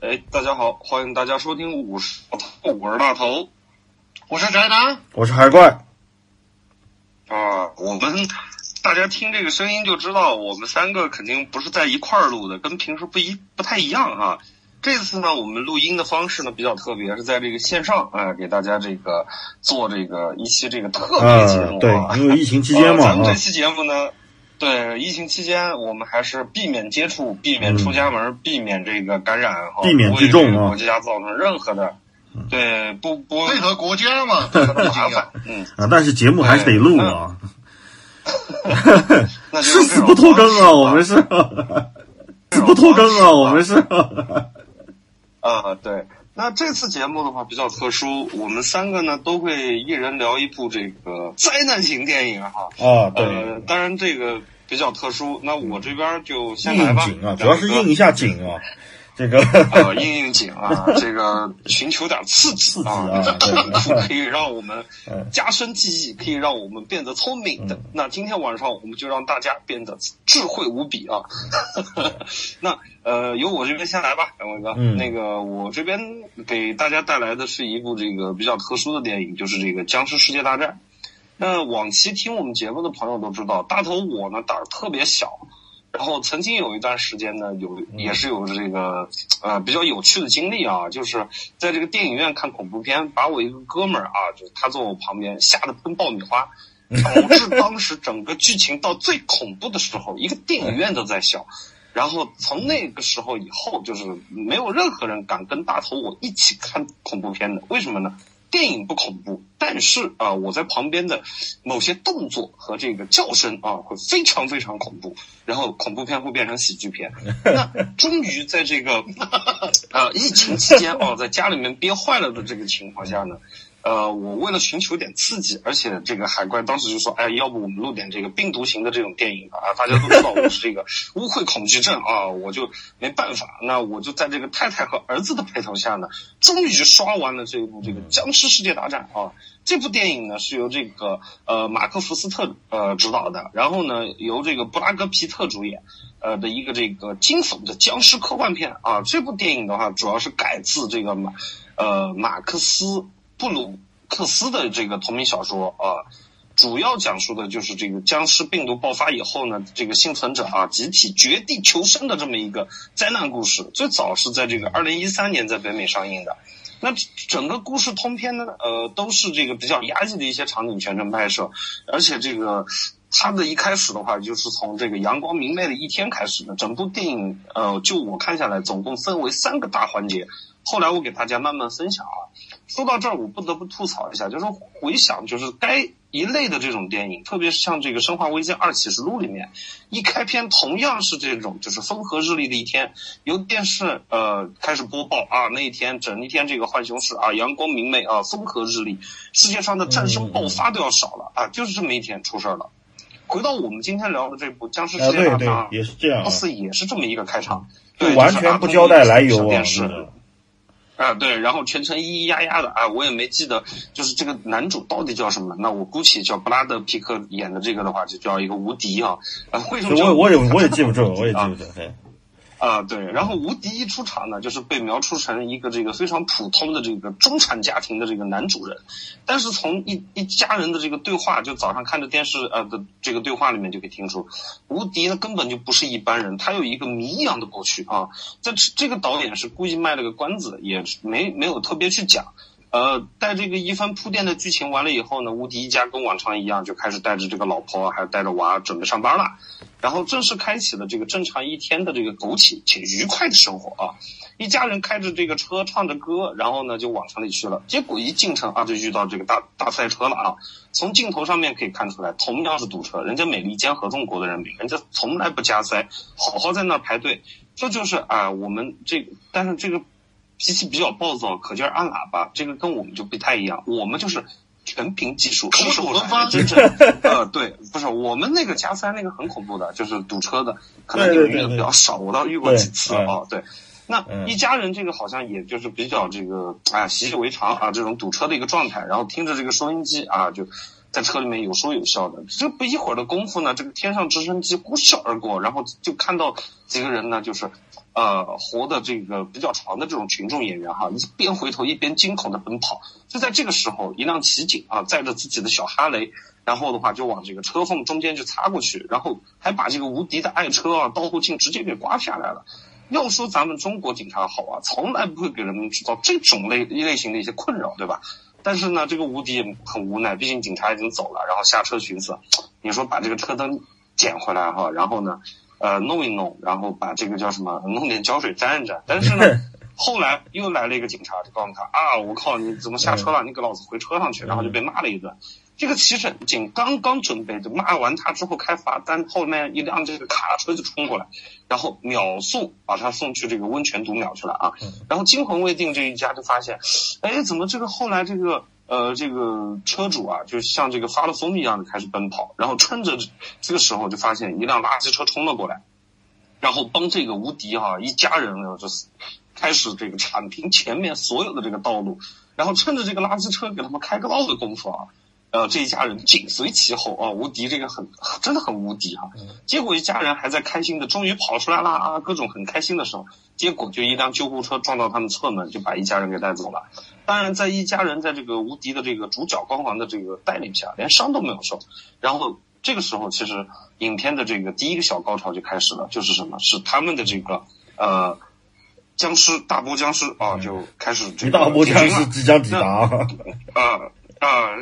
哎，大家好，欢迎大家收听五十我是大头，我是宅男，我是海怪。啊，我们大家听这个声音就知道，我们三个肯定不是在一块儿录的，跟平时不一不太一样啊。这次呢，我们录音的方式呢比较特别，是在这个线上啊，给大家这个做这个一期这个特别节目。对，因为疫情期间 嘛。咱们这期节目呢，对疫情期间，我们还是避免接触，避免出家门，避免这个感染，避免聚众啊，国家造成任何的，对，不不配合国家嘛，麻烦。嗯啊，但是节目还是得录啊。誓死不拖更啊，我们是。死不拖更啊，我们是。啊，对，那这次节目的话比较特殊，我们三个呢都会一人聊一部这个灾难型电影哈。啊，对，当然这个比较特殊，那我这边就先来吧。应景啊，主要是应一下景啊。这个呃，应应景啊，这个寻求点刺激啊，可以让我们加深记忆，可以让我们变得聪明的。那今天晚上我们就让大家变得智慧无比啊。那呃，由我这边先来吧，两位哥。那个我这边给大家带来的是一部这个比较特殊的电影，就是这个《僵尸世界大战》。那往期听我们节目的朋友都知道，大头我呢胆儿特别小。然后曾经有一段时间呢，有也是有这个呃比较有趣的经历啊，就是在这个电影院看恐怖片，把我一个哥们儿啊，就他坐我旁边，吓得喷爆米花，导致当时整个剧情到最恐怖的时候，一个电影院都在笑。然后从那个时候以后，就是没有任何人敢跟大头我一起看恐怖片的，为什么呢？电影不恐怖，但是啊，我在旁边的某些动作和这个叫声啊，会非常非常恐怖。然后恐怖片会变成喜剧片。那终于在这个呃疫情期间啊，在家里面憋坏了的这个情况下呢。呃，我为了寻求点刺激，而且这个海怪当时就说：“哎，要不我们录点这个病毒型的这种电影吧？”啊，大家都知道我是这个污秽恐惧症啊，我就没办法，那我就在这个太太和儿子的陪同下呢，终于刷完了这一部这个《僵尸世界大战》啊。这部电影呢是由这个呃马克·福斯特呃执导的，然后呢由这个布拉格·皮特主演，呃的一个这个惊悚的僵尸科幻片啊。这部电影的话，主要是改自这个马呃马克思。布鲁克斯的这个同名小说啊，主要讲述的就是这个僵尸病毒爆发以后呢，这个幸存者啊集体绝地求生的这么一个灾难故事。最早是在这个二零一三年在北美上映的。那整个故事通篇呢，呃，都是这个比较压抑的一些场景全程拍摄，而且这个它的一开始的话，就是从这个阳光明媚的一天开始的。整部电影呃，就我看下来，总共分为三个大环节。后来我给大家慢慢分享啊。说到这儿，我不得不吐槽一下，就是回想，就是该一类的这种电影，特别是像这个《生化危机二启示录》里面，一开篇同样是这种，就是风和日丽的一天，由电视呃开始播报啊，那一天整一天这个浣熊市啊，阳光明媚啊，风和日丽，世界上的战争爆发都要少了啊，就是这么一天出事儿了。回到我们今天聊的这部《僵尸世界大战》，也是这样，貌似也是这么一个开场，对，完全不交代来由啊。啊，对，然后全程咿咿呀呀的啊，我也没记得，就是这个男主到底叫什么？那我估计叫布拉德皮克演的这个的话，就叫一个无敌啊。啊，为什么？我我也我也记不住，我也记不住。啊，啊对，然后无敌一出场呢，就是被描述成一个这个非常普通的这个中产家庭的这个男主人，但是从一一家人的这个对话，就早上看着电视呃的这个对话里面就可以听出，无敌呢根本就不是一般人，他有一个谜一样的过去啊。这这个导演是故意卖了个关子，也没没有特别去讲。呃，带这个一番铺垫的剧情完了以后呢，无敌一家跟往常一样，就开始带着这个老婆，还有带着娃准备上班了，然后正式开启了这个正常一天的这个苟且且愉快的生活啊！一家人开着这个车，唱着歌，然后呢就往城里去了。结果一进城啊，就遇到这个大大赛车了啊！从镜头上面可以看出来，同样是堵车，人家美利坚合众国的人民，人家从来不加塞，好好在那排队。这就是啊，我们这个但是这个。脾气比较暴躁，可劲儿按喇叭，这个跟我们就不太一样。我们就是全凭技术，什么时候才真正？呃，对，不是我们那个加塞那个很恐怖的，就是堵车的，可能你们遇的比较少，我倒遇过几次啊。对，那一家人这个好像也就是比较这个啊习以为常啊，这种堵车的一个状态，然后听着这个收音机啊，就在车里面有说有笑的。这不一会儿的功夫呢，这个天上直升机呼啸而过，然后就看到几个人呢，就是呃活的这个比较长的这种群众演员哈，一边回头一边惊恐的奔跑。就在这个时候，一辆骑警啊载着自己的小哈雷，然后的话就往这个车缝中间就擦过去，然后还把这个无敌的爱车啊倒后镜直接给刮下来了。要说咱们中国警察好啊，从来不会给人们制造这种类类型的一些困扰，对吧？但是呢，这个无敌很无奈，毕竟警察已经走了，然后下车寻思，你说把这个车灯捡回来哈，然后呢，呃，弄一弄，然后把这个叫什么，弄点胶水粘一粘。但是呢，后来又来了一个警察，就告诉他啊，我靠，你怎么下车了？你给老子回车上去！然后就被骂了一顿。这个骑士警刚刚准备就骂完他之后开罚单，后面一辆这个卡车就冲过来，然后秒速把他送去这个温泉读秒去了啊。然后惊魂未定这一家就发现，哎，怎么这个后来这个呃这个车主啊，就像这个发了疯一样的开始奔跑，然后趁着这个时候就发现一辆垃圾车冲了过来，然后帮这个无敌哈一家人呢就是开始这个铲平前面所有的这个道路，然后趁着这个垃圾车给他们开个道的功夫啊。呃，这一家人紧随其后啊，无敌这个很真的很无敌啊。结果一家人还在开心的，终于跑出来了啊，各种很开心的时候，结果就一辆救护车撞到他们侧门，就把一家人给带走了。当然，在一家人在这个无敌的这个主角光环的这个带领下，连伤都没有受。然后这个时候，其实影片的这个第一个小高潮就开始了，就是什么？是他们的这个呃僵尸大波僵尸啊，就开始这个大波僵尸即将抵达啊。啊！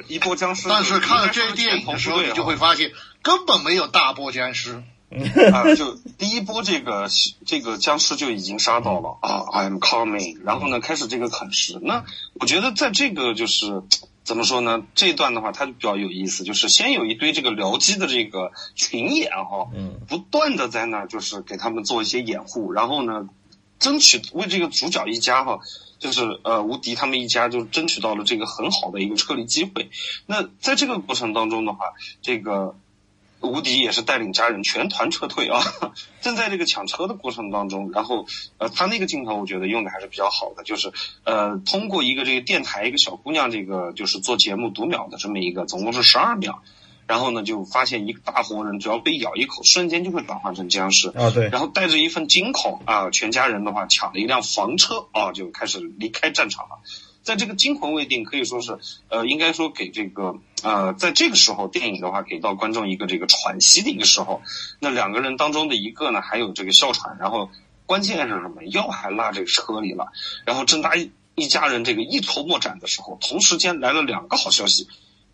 一波僵尸，但是看了这部电影的时候，你就会发现根本没有大波僵尸。啊，就第一波这个这个僵尸就已经杀到了啊！I'm coming，然后呢，开始这个啃食。那我觉得在这个就是怎么说呢？这一段的话，它就比较有意思，就是先有一堆这个僚机的这个群演哈，不断的在那就是给他们做一些掩护，然后呢，争取为这个主角一家哈。就是呃，无敌他们一家就争取到了这个很好的一个撤离机会。那在这个过程当中的话，这个无敌也是带领家人全团撤退啊。正在这个抢车的过程当中，然后呃，他那个镜头我觉得用的还是比较好的，就是呃，通过一个这个电台一个小姑娘这个就是做节目读秒的这么一个，总共是十二秒。然后呢，就发现一个大活人，只要被咬一口，瞬间就会转换成僵尸啊！对。然后带着一份惊恐啊，全家人的话抢了一辆房车啊，就开始离开战场了。在这个惊魂未定，可以说是呃，应该说给这个呃，在这个时候电影的话，给到观众一个这个喘息的一个时候。那两个人当中的一个呢，还有这个哮喘，然后关键是什么？药还落这个车里了。然后正当一家人这个一筹莫展的时候，同时间来了两个好消息。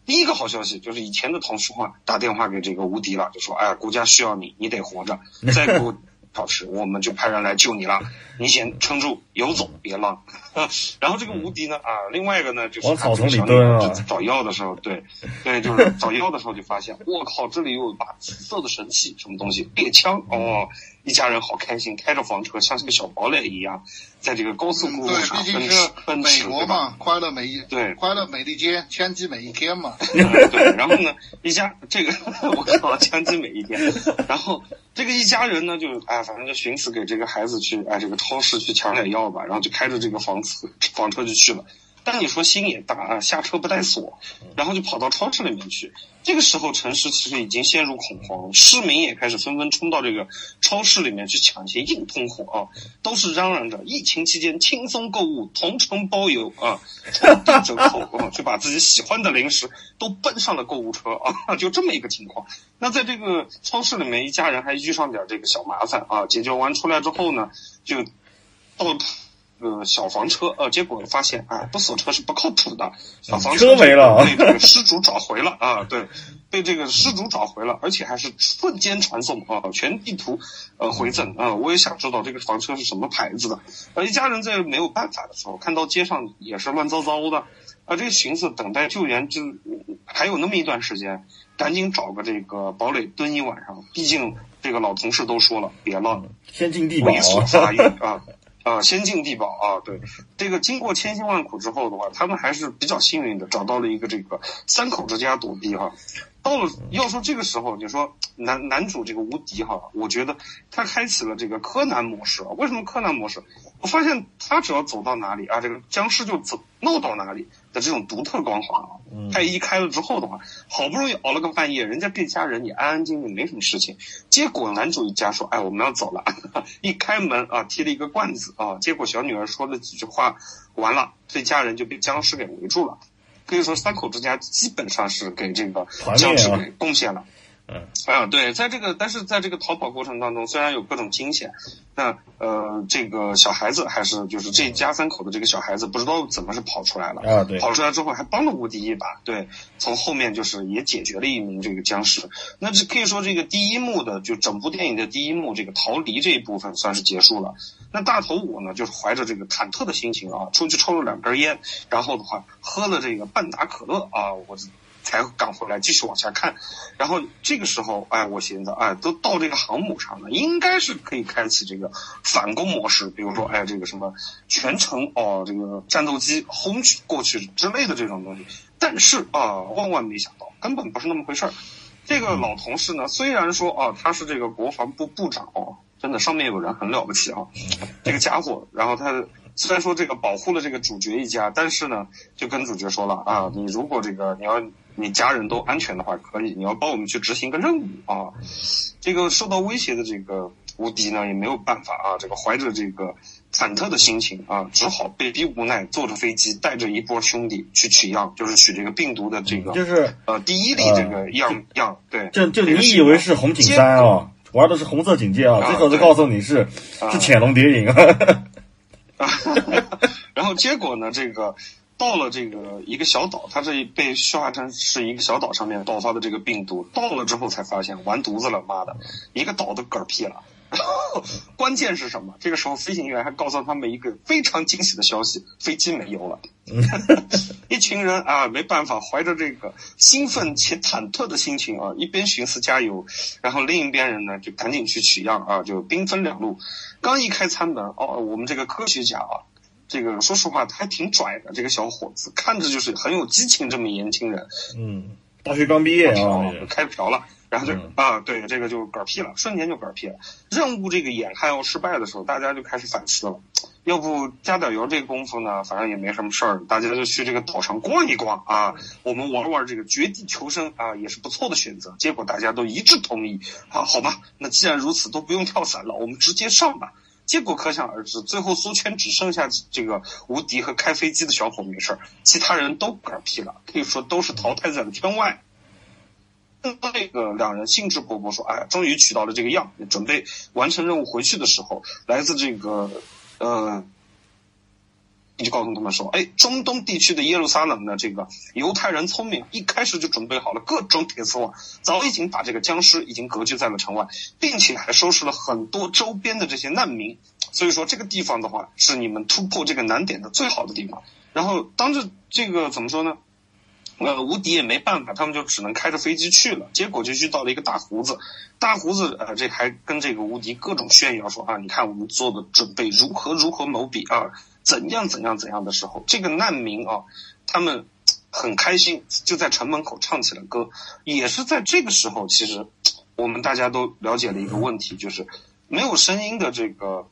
第一个好消息就是以前的同事话打电话给这个无敌了，就说：“哎呀，国家需要你，你得活着，再给我保持，我们就派人来救你了。你先撑住，游走，别浪。”然后这个无敌呢，啊，另外一个呢，就是他这个小女孩找药的时候，对，对，就是找药的时候就发现，我靠，这里有一把紫色的神器，什么东西？猎枪哦。一家人好开心，开着房车像是个小堡垒一样，在这个高速公路上奔驰，奔驰，美国嘛，快乐每一对，快乐每一天，枪击每一天嘛。对，然后呢，一家这个 我靠，枪击每一天。然后这个一家人呢，就哎，反正就寻思给这个孩子去哎这个超市去抢点药吧，然后就开着这个房车房车就去了。但你说心也大啊，下车不带锁，然后就跑到超市里面去。这个时候城市其实已经陷入恐慌，市民也开始纷纷冲到这个超市里面去抢一些硬通货啊，都是嚷嚷着疫情期间轻松购物，同城包邮啊，超低折扣啊，就把自己喜欢的零食都奔上了购物车啊，就这么一个情况。那在这个超市里面，一家人还遇上点这个小麻烦啊，解决完出来之后呢，就到。个小房车，呃，结果发现，啊，不锁车是不靠谱的。小房车没了，被这个失主找回了啊！对，被这个失主找回了，而且还是瞬间传送啊，全地图呃回赠啊！我也想知道这个房车是什么牌子的。呃，一家人在没有办法的时候，看到街上也是乱糟糟的，啊，这个寻思等待救援，就还有那么一段时间，赶紧找个这个堡垒蹲一晚上。毕竟这个老同事都说了，别浪，天经地义，猥琐发育啊。啊，仙境地堡啊，对，这个经过千辛万苦之后的话，他们还是比较幸运的，找到了一个这个三口之家躲避哈。到了要说这个时候，你说男男主这个无敌哈，我觉得他开启了这个柯南模式啊。为什么柯南模式？我发现他只要走到哪里啊，这个僵尸就走闹到哪里的这种独特光环啊。他一开了之后的话，好不容易熬了个半夜，人家这家人也安安静静没什么事情。结果男主一家说：“哎，我们要走了。”一开门啊，提了一个罐子啊，结果小女儿说了几句话，完了，这家人就被僵尸给围住了。可以说，三口之家基本上是给这个僵尸给贡献了。嗯，啊，对，在这个，但是在这个逃跑过程当中，虽然有各种惊险，那呃，这个小孩子还是就是这一家三口的这个小孩子，不知道怎么是跑出来了。啊，对，跑出来之后还帮了无敌一把，对，从后面就是也解决了一名这个僵尸。那这可以说这个第一幕的，就整部电影的第一幕，这个逃离这一部分算是结束了。那大头五呢，就是怀着这个忐忑的心情啊，出去抽了两根烟，然后的话喝了这个半打可乐啊，我。才赶回来继续往下看，然后这个时候，哎，我寻思，哎，都到这个航母上了，应该是可以开启这个反攻模式，比如说，哎，这个什么全程哦，这个战斗机轰去过去之类的这种东西。但是啊，万万没想到，根本不是那么回事儿。这个老同事呢，虽然说啊，他是这个国防部部长哦，真的上面有人很了不起啊，这个家伙，然后他。虽然说这个保护了这个主角一家，但是呢，就跟主角说了啊，你如果这个你要你家人都安全的话，可以，你要帮我们去执行个任务啊。这个受到威胁的这个无敌呢，也没有办法啊，这个怀着这个忐忑的心情啊，只好被逼无奈，坐着飞机带着一波兄弟去取样，就是取这个病毒的这个，就是呃第一例这个样样，对，就就你以为是红警三啊，玩的是红色警戒啊，最后就告诉你是是潜龙谍影啊。然后结果呢？这个到了这个一个小岛，它这被消化成是一个小岛上面爆发的这个病毒。到了之后才发现完犊子了，妈的，一个岛都嗝屁了。然 后关键是什么？这个时候飞行员还告诉他们一个非常惊喜的消息：飞机没油了。一群人啊，没办法，怀着这个兴奋且忐忑的心情啊，一边寻思加油，然后另一边人呢就赶紧去取样啊，就兵分两路。刚一开舱门，哦，我们这个科学家啊，这个说实话他还挺拽的，这个小伙子看着就是很有激情，这么年轻人。嗯，大学刚毕业啊，开瓢了，然后就啊，对，这个就嗝屁了，瞬间就嗝屁了。任务这个眼看要失败的时候，大家就开始反思了，要不加点油这个功夫呢，反正也没什么事儿，大家就去这个岛上逛一逛啊，我们玩玩这个绝地求生啊，也是不错的选择。结果大家都一致同意，啊，好吧，那既然如此，都不用跳伞了，我们直接上吧。结果可想而知，最后苏圈只剩下这个无敌和开飞机的小伙没事儿，其他人都嗝屁了，可以说都是淘汰在了圈外。那个两人兴致勃勃说：“哎，终于取到了这个样，准备完成任务回去的时候，来自这个呃。”就告诉他们说，哎，中东地区的耶路撒冷的这个犹太人聪明，一开始就准备好了各种铁丝网，早已经把这个僵尸已经隔绝在了城外，并且还收拾了很多周边的这些难民。所以说，这个地方的话，是你们突破这个难点的最好的地方。然后，当着这个怎么说呢？呃，无敌也没办法，他们就只能开着飞机去了。结果就遇到了一个大胡子，大胡子呃，这还跟这个无敌各种炫耀说啊，你看我们做的准备如何如何某比啊。怎样怎样怎样的时候，这个难民啊，他们很开心，就在城门口唱起了歌。也是在这个时候，其实我们大家都了解了一个问题，就是没有声音的这个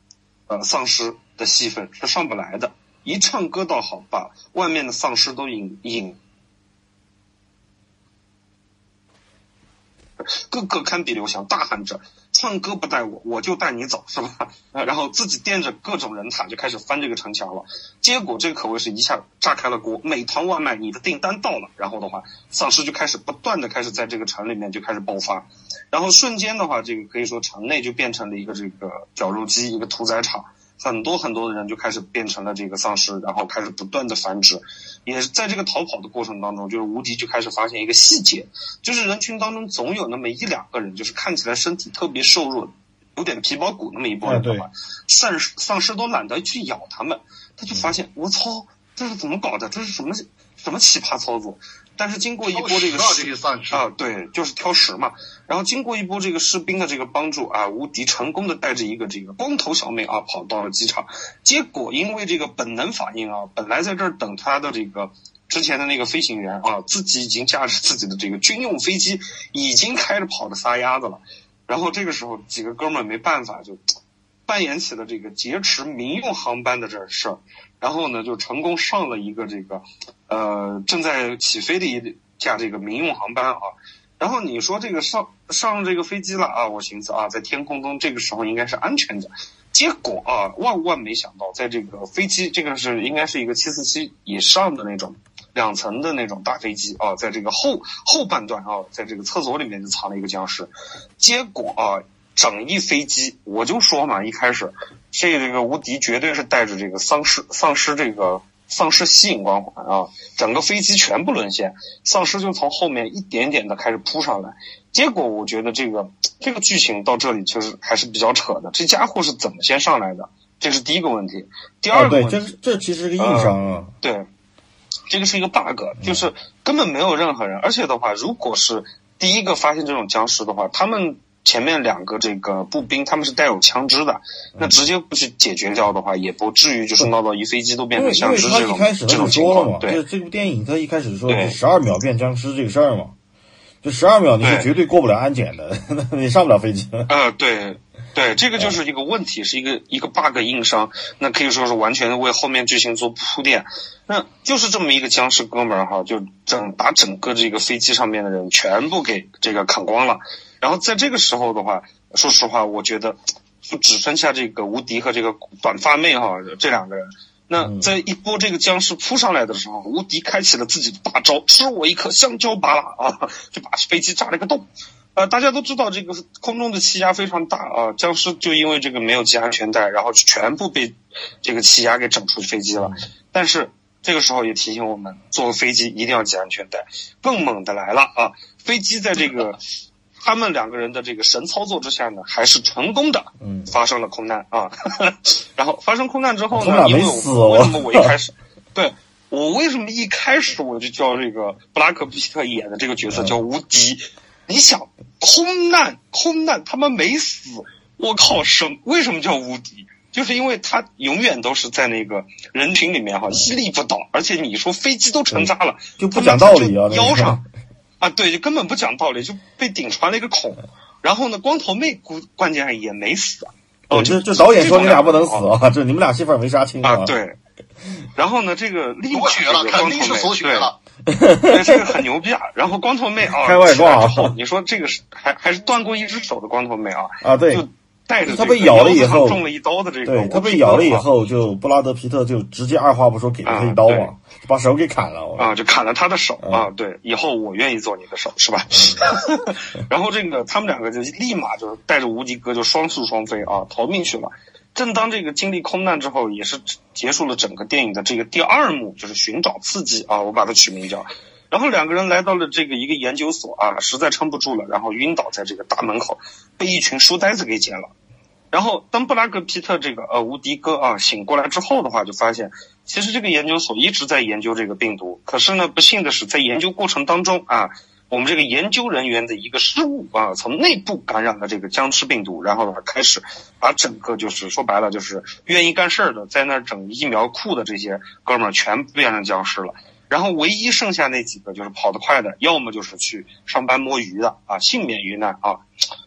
呃丧尸的戏份是上不来的。一唱歌倒好，把外面的丧尸都引引。个个堪比刘翔，大喊着：“唱歌不带我，我就带你走，是吧？”然后自己垫着各种人塔就开始翻这个城墙了。结果这个可谓是一下炸开了锅。美团外卖，你的订单到了，然后的话，丧尸就开始不断的开始在这个城里面就开始爆发，然后瞬间的话，这个可以说城内就变成了一个这个绞肉机，一个屠宰场。很多很多的人就开始变成了这个丧尸，然后开始不断的繁殖。也是在这个逃跑的过程当中，就是无敌就开始发现一个细节，就是人群当中总有那么一两个人，就是看起来身体特别瘦弱，有点皮包骨那么一波人的话，丧尸丧尸都懒得去咬他们，他就发现我操，这是怎么搞的？这是什么什么奇葩操作？但是经过一波这个啊，对，就是挑食嘛。然后经过一波这个士兵的这个帮助啊，无敌成功的带着一个这个光头小妹啊跑到了机场。结果因为这个本能反应啊，本来在这儿等他的这个之前的那个飞行员啊，自己已经驾驶自己的这个军用飞机，已经开着跑着撒丫子了。然后这个时候，几个哥们儿没办法，就扮演起了这个劫持民用航班的这事儿。然后呢，就成功上了一个这个呃正在起飞的一架这个民用航班啊。然后你说这个上上这个飞机了啊，我寻思啊，在天空中这个时候应该是安全的。结果啊，万万没想到，在这个飞机，这个是应该是一个七四七以上的那种两层的那种大飞机啊，在这个后后半段啊，在这个厕所里面就藏了一个僵尸。结果啊，整一飞机，我就说嘛，一开始这这个无敌绝对是带着这个丧尸丧尸这个丧尸吸引光环啊，整个飞机全部沦陷，丧尸就从后面一点点的开始扑上来。结果我觉得这个这个剧情到这里其实还是比较扯的。这家伙是怎么先上来的？这是第一个问题。第二个问题，这这其实是个硬伤啊。对，这个是一个 bug，就是根本没有任何人。而且的话，如果是第一个发现这种僵尸的话，他们前面两个这个步兵他们是带有枪支的，那直接不去解决掉的话，也不至于就是闹到一飞机都变成僵尸这种这种情况。对，这部电影他一开始说十二秒变僵尸这个事儿嘛。就十二秒，你是绝对过不了安检的，你上不了飞机。呃，对，对，这个就是一个问题，是一个一个 bug 硬伤，那可以说是完全为后面剧情做铺垫。那就是这么一个僵尸哥们儿哈，就整把整个这个飞机上面的人全部给这个砍光了。然后在这个时候的话，说实话，我觉得就只剩下这个无敌和这个短发妹哈这两个人。那在一波这个僵尸扑上来的时候，无敌开启了自己的大招，吃我一颗香蕉巴拉啊，就把飞机炸了个洞。呃，大家都知道这个空中的气压非常大啊，僵尸就因为这个没有系安全带，然后全部被这个气压给整出飞机了。但是这个时候也提醒我们，坐飞机一定要系安全带。更猛的来了啊，飞机在这个。他们两个人的这个神操作之下呢，还是成功的，嗯，发生了空难啊。然后发生空难之后呢，因为为什么我一开始，对我为什么一开始我就叫这个布拉克皮特演的这个角色叫无敌？你想空难，空难他们没死，我靠什为什么叫无敌？就是因为他永远都是在那个人群里面哈屹立不倒，而且你说飞机都成渣了，就不讲道理啊，腰上。啊，对，就根本不讲道理，就被顶穿了一个孔。然后呢，光头妹估关键也没死。哦，就就导演说你俩不能死啊，这你们俩戏份没杀清啊。对。然后呢，这个立马这个光头妹对，这个很牛逼啊。然后光头妹啊，开外挂啊，你说这个是还还是断过一只手的光头妹啊？啊，对。就带着他被咬了以后中了一刀的这个，对他被咬了以后，就布拉德皮特就直接二话不说给了他一刀嘛，把手给砍了啊，就砍了他的手啊，对，以后我愿意做你的手是吧？然后这个他们两个就立马就带着无极哥就双宿双飞啊，逃命去了。正当这个经历空难之后，也是结束了整个电影的这个第二幕，就是寻找刺激啊，我把它取名叫。然后两个人来到了这个一个研究所啊，实在撑不住了，然后晕倒在这个大门口，被一群书呆子给捡了。然后当布拉格皮特这个呃无敌哥啊醒过来之后的话，就发现其实这个研究所一直在研究这个病毒。可是呢，不幸的是在研究过程当中啊，我们这个研究人员的一个失误啊，从内部感染了这个僵尸病毒，然后呢开始把整个就是说白了就是愿意干事儿的在那整疫苗库的这些哥们儿全变成僵尸了。然后唯一剩下那几个就是跑得快的，要么就是去上班摸鱼的啊，幸免于难啊。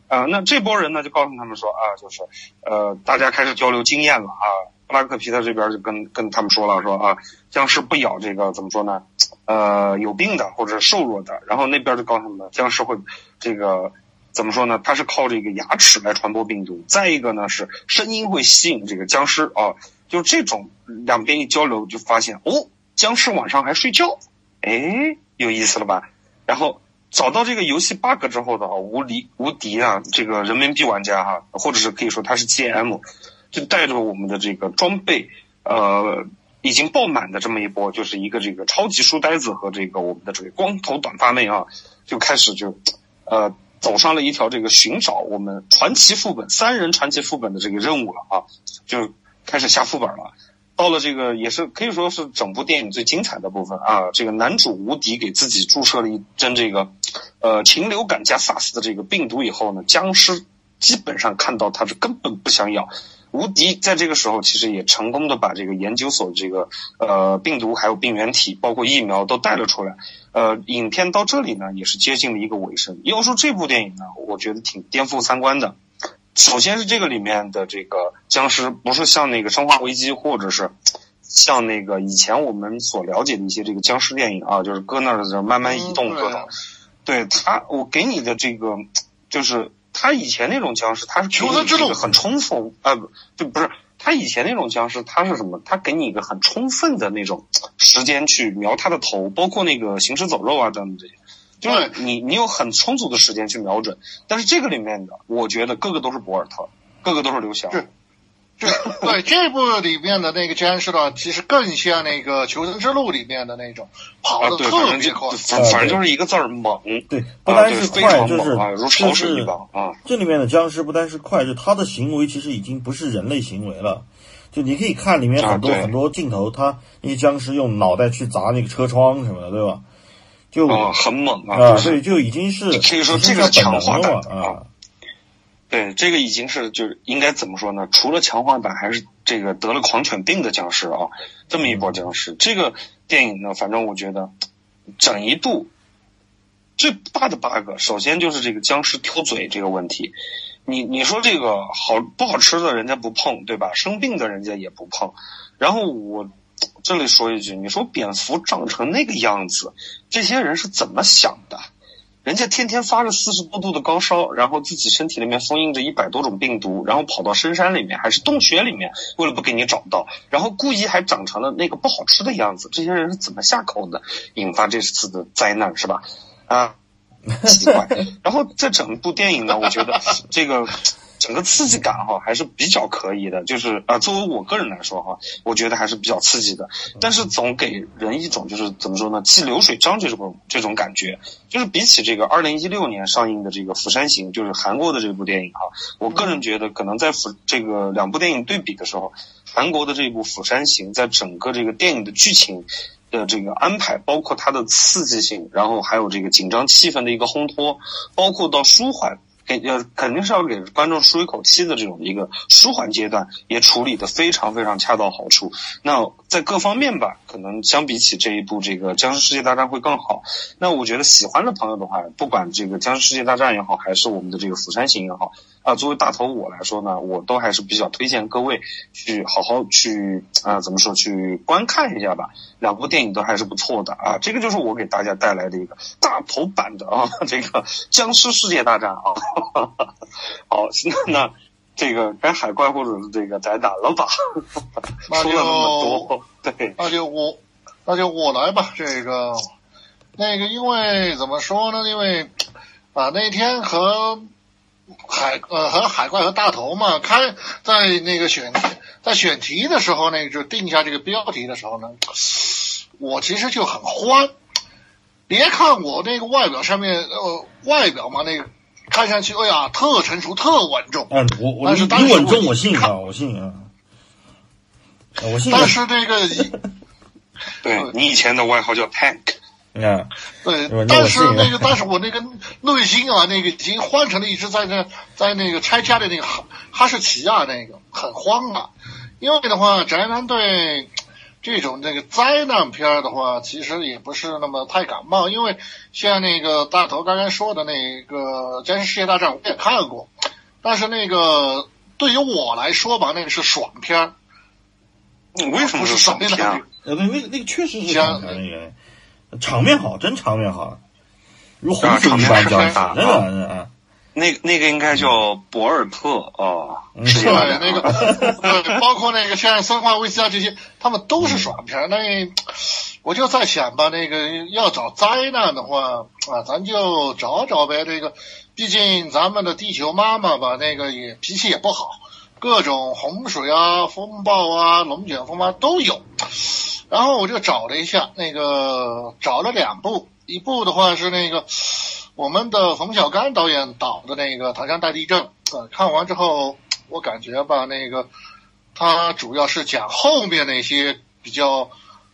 啊，那这波人呢，就告诉他们说啊，就是，呃，大家开始交流经验了啊。布拉克皮特这边就跟跟他们说了，说啊，僵尸不咬这个怎么说呢？呃，有病的或者瘦弱的。然后那边就告诉他们，僵尸会这个怎么说呢？它是靠这个牙齿来传播病毒。再一个呢，是声音会吸引这个僵尸啊。就这种两边一交流，就发现哦，僵尸晚上还睡觉，哎，有意思了吧？然后。找到这个游戏 bug 之后的话，无敌无敌啊！这个人民币玩家哈，或者是可以说他是 GM，就带着我们的这个装备，呃，已经爆满的这么一波，就是一个这个超级书呆子和这个我们的这个光头短发妹啊，就开始就，呃，走上了一条这个寻找我们传奇副本三人传奇副本的这个任务了啊，就开始下副本了。到了这个也是可以说是整部电影最精彩的部分啊！这个男主无敌给自己注射了一针这个，呃，禽流感加 SARS 的这个病毒以后呢，僵尸基本上看到他是根本不想咬。无敌在这个时候其实也成功的把这个研究所这个呃病毒还有病原体，包括疫苗都带了出来。呃，影片到这里呢也是接近了一个尾声。要说这部电影呢，我觉得挺颠覆三观的。首先是这个里面的这个僵尸不是像那个《生化危机》或者是像那个以前我们所了解的一些这个僵尸电影啊，就是搁那儿慢慢移动各种。对他，我给你的这个就是他以前那种僵尸，他是给你这个很充分啊，不就不是他以前那种僵尸，他是什么？他给你一个很充分的那种时间去瞄他的头，包括那个行尸走肉啊等等这些。就是你，你有很充足的时间去瞄准，但是这个里面的，我觉得个个都是博尔特，个个都是刘翔。对，对，这部里面的那个僵尸呢，其实更像那个《求生之路》里面的那种跑的特别快，反正就是一个字儿猛。对，不单是快，就是如潮水一般啊。这里面的僵尸不单是快，就他的行为其实已经不是人类行为了。就你可以看里面很多很多镜头，他那些僵尸用脑袋去砸那个车窗什么的，对吧？就很猛啊！对，就已经是可以说这个强化版啊。对，这个已经是就是应该怎么说呢？除了强化版，还是这个得了狂犬病的僵尸啊，这么一波僵尸。这个电影呢，反正我觉得整一部最大的 bug，首先就是这个僵尸挑嘴这个问题。你你说这个好不好吃的，人家不碰，对吧？生病的人家也不碰。然后我。这里说一句，你说蝙蝠长成那个样子，这些人是怎么想的？人家天天发着四十多度的高烧，然后自己身体里面封印着一百多种病毒，然后跑到深山里面还是洞穴里面，为了不给你找到，然后故意还长成了那个不好吃的样子，这些人是怎么下口的？引发这次的灾难是吧？啊，奇怪。然后这整部电影呢，我觉得这个。整个刺激感哈还是比较可以的，就是啊，作为我个人来说哈，我觉得还是比较刺激的。但是总给人一种就是怎么说呢，记流水账这种这种感觉。就是比起这个二零一六年上映的这个《釜山行》，就是韩国的这部电影哈，我个人觉得可能在釜这个两部电影对比的时候，韩国的这部《釜山行》在整个这个电影的剧情的这个安排，包括它的刺激性，然后还有这个紧张气氛的一个烘托，包括到舒缓。给要肯定是要给观众舒一口气的这种一个舒缓阶段，也处理得非常非常恰到好处。那在各方面吧，可能相比起这一部这个《僵尸世界大战》会更好。那我觉得喜欢的朋友的话，不管这个《僵尸世界大战》也好，还是我们的这个《釜山行》也好。啊，作为大头我来说呢，我都还是比较推荐各位去好好去啊，怎么说去观看一下吧。两部电影都还是不错的啊，这个就是我给大家带来的一个大头版的啊，这个《僵尸世界大战》啊。好，那那这个该海怪或者是这个宅男了吧？说了那么多，对，那就我那就我来吧。这个那个，因为怎么说呢？因为啊，那天和。海呃和海怪和大头嘛，开在那个选在选题的时候呢，就定下这个标题的时候呢，我其实就很慌。别看我那个外表上面呃外表嘛，那个看上去哎呀特成熟特稳重。嗯，我我你稳重我信啊，我信啊，我信。但是这个，对你以前的外号叫 Tank。啊，对，但是那个，但是我那个内心啊，那个已经换成了一只在那在那个拆家的那个哈哈士奇啊，那个很慌啊。因为的话，宅男对这种这个灾难片的话，其实也不是那么太感冒。因为像那个大头刚刚说的那个《僵尸世界大战》，我也看过，但是那个对于我来说吧，那个是爽片。为什么是爽片？呃，那那那个确实是爽片那个。场面好，真场面好，如洪水一般交打，真的啊！那那个应该叫博尔特啊，是吧？那个，包括那个像《生化危机》啊这些，他们都是爽片。那我就在想吧，那个要找灾难的话啊，咱就找找呗。这个，毕竟咱们的地球妈妈吧，那个也脾气也不好，各种洪水啊、风暴啊、龙卷风啊都有。然后我就找了一下，那个找了两部，一部的话是那个我们的冯小刚导演导的那个《唐山大地震》啊，看完之后我感觉吧，那个他主要是讲后面那些比较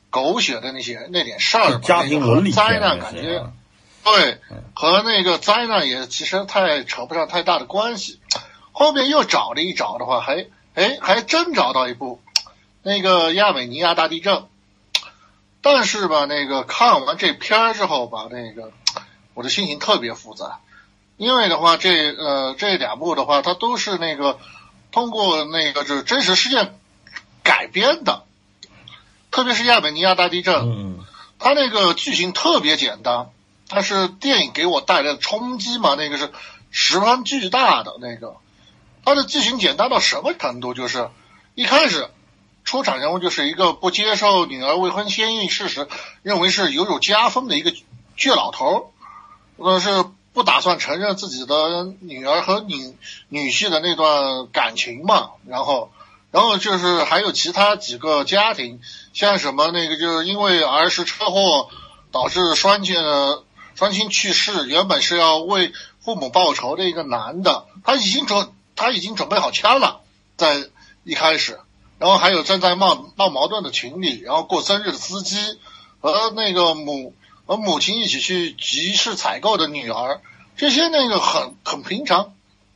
狗血的那些那点事儿，家庭伦理灾难感觉，对，和那个灾难也其实太扯不上太大的关系。后面又找了一找的话，还哎，还真找到一部，那个亚美尼亚大地震。但是吧，那个看完这片儿之后吧，那个我的心情特别复杂，因为的话，这呃这两部的话，它都是那个通过那个就是真实事件改编的，特别是亚美尼亚大地震，它那个剧情特别简单，但是电影给我带来的冲击嘛，那个是十分巨大的。那个它的剧情简单到什么程度？就是一开始。出场人物就是一个不接受女儿未婚先孕事实，认为是有辱家风的一个倔老头，儿，那，是不打算承认自己的女儿和女女婿的那段感情嘛。然后，然后就是还有其他几个家庭，像什么那个就是因为儿时车祸导致双亲双亲去世，原本是要为父母报仇的一个男的，他已经准他已经准备好枪了，在一开始。然后还有正在闹闹矛盾的情侣，然后过生日的司机和那个母和母亲一起去集市采购的女儿，这些那个很很平常，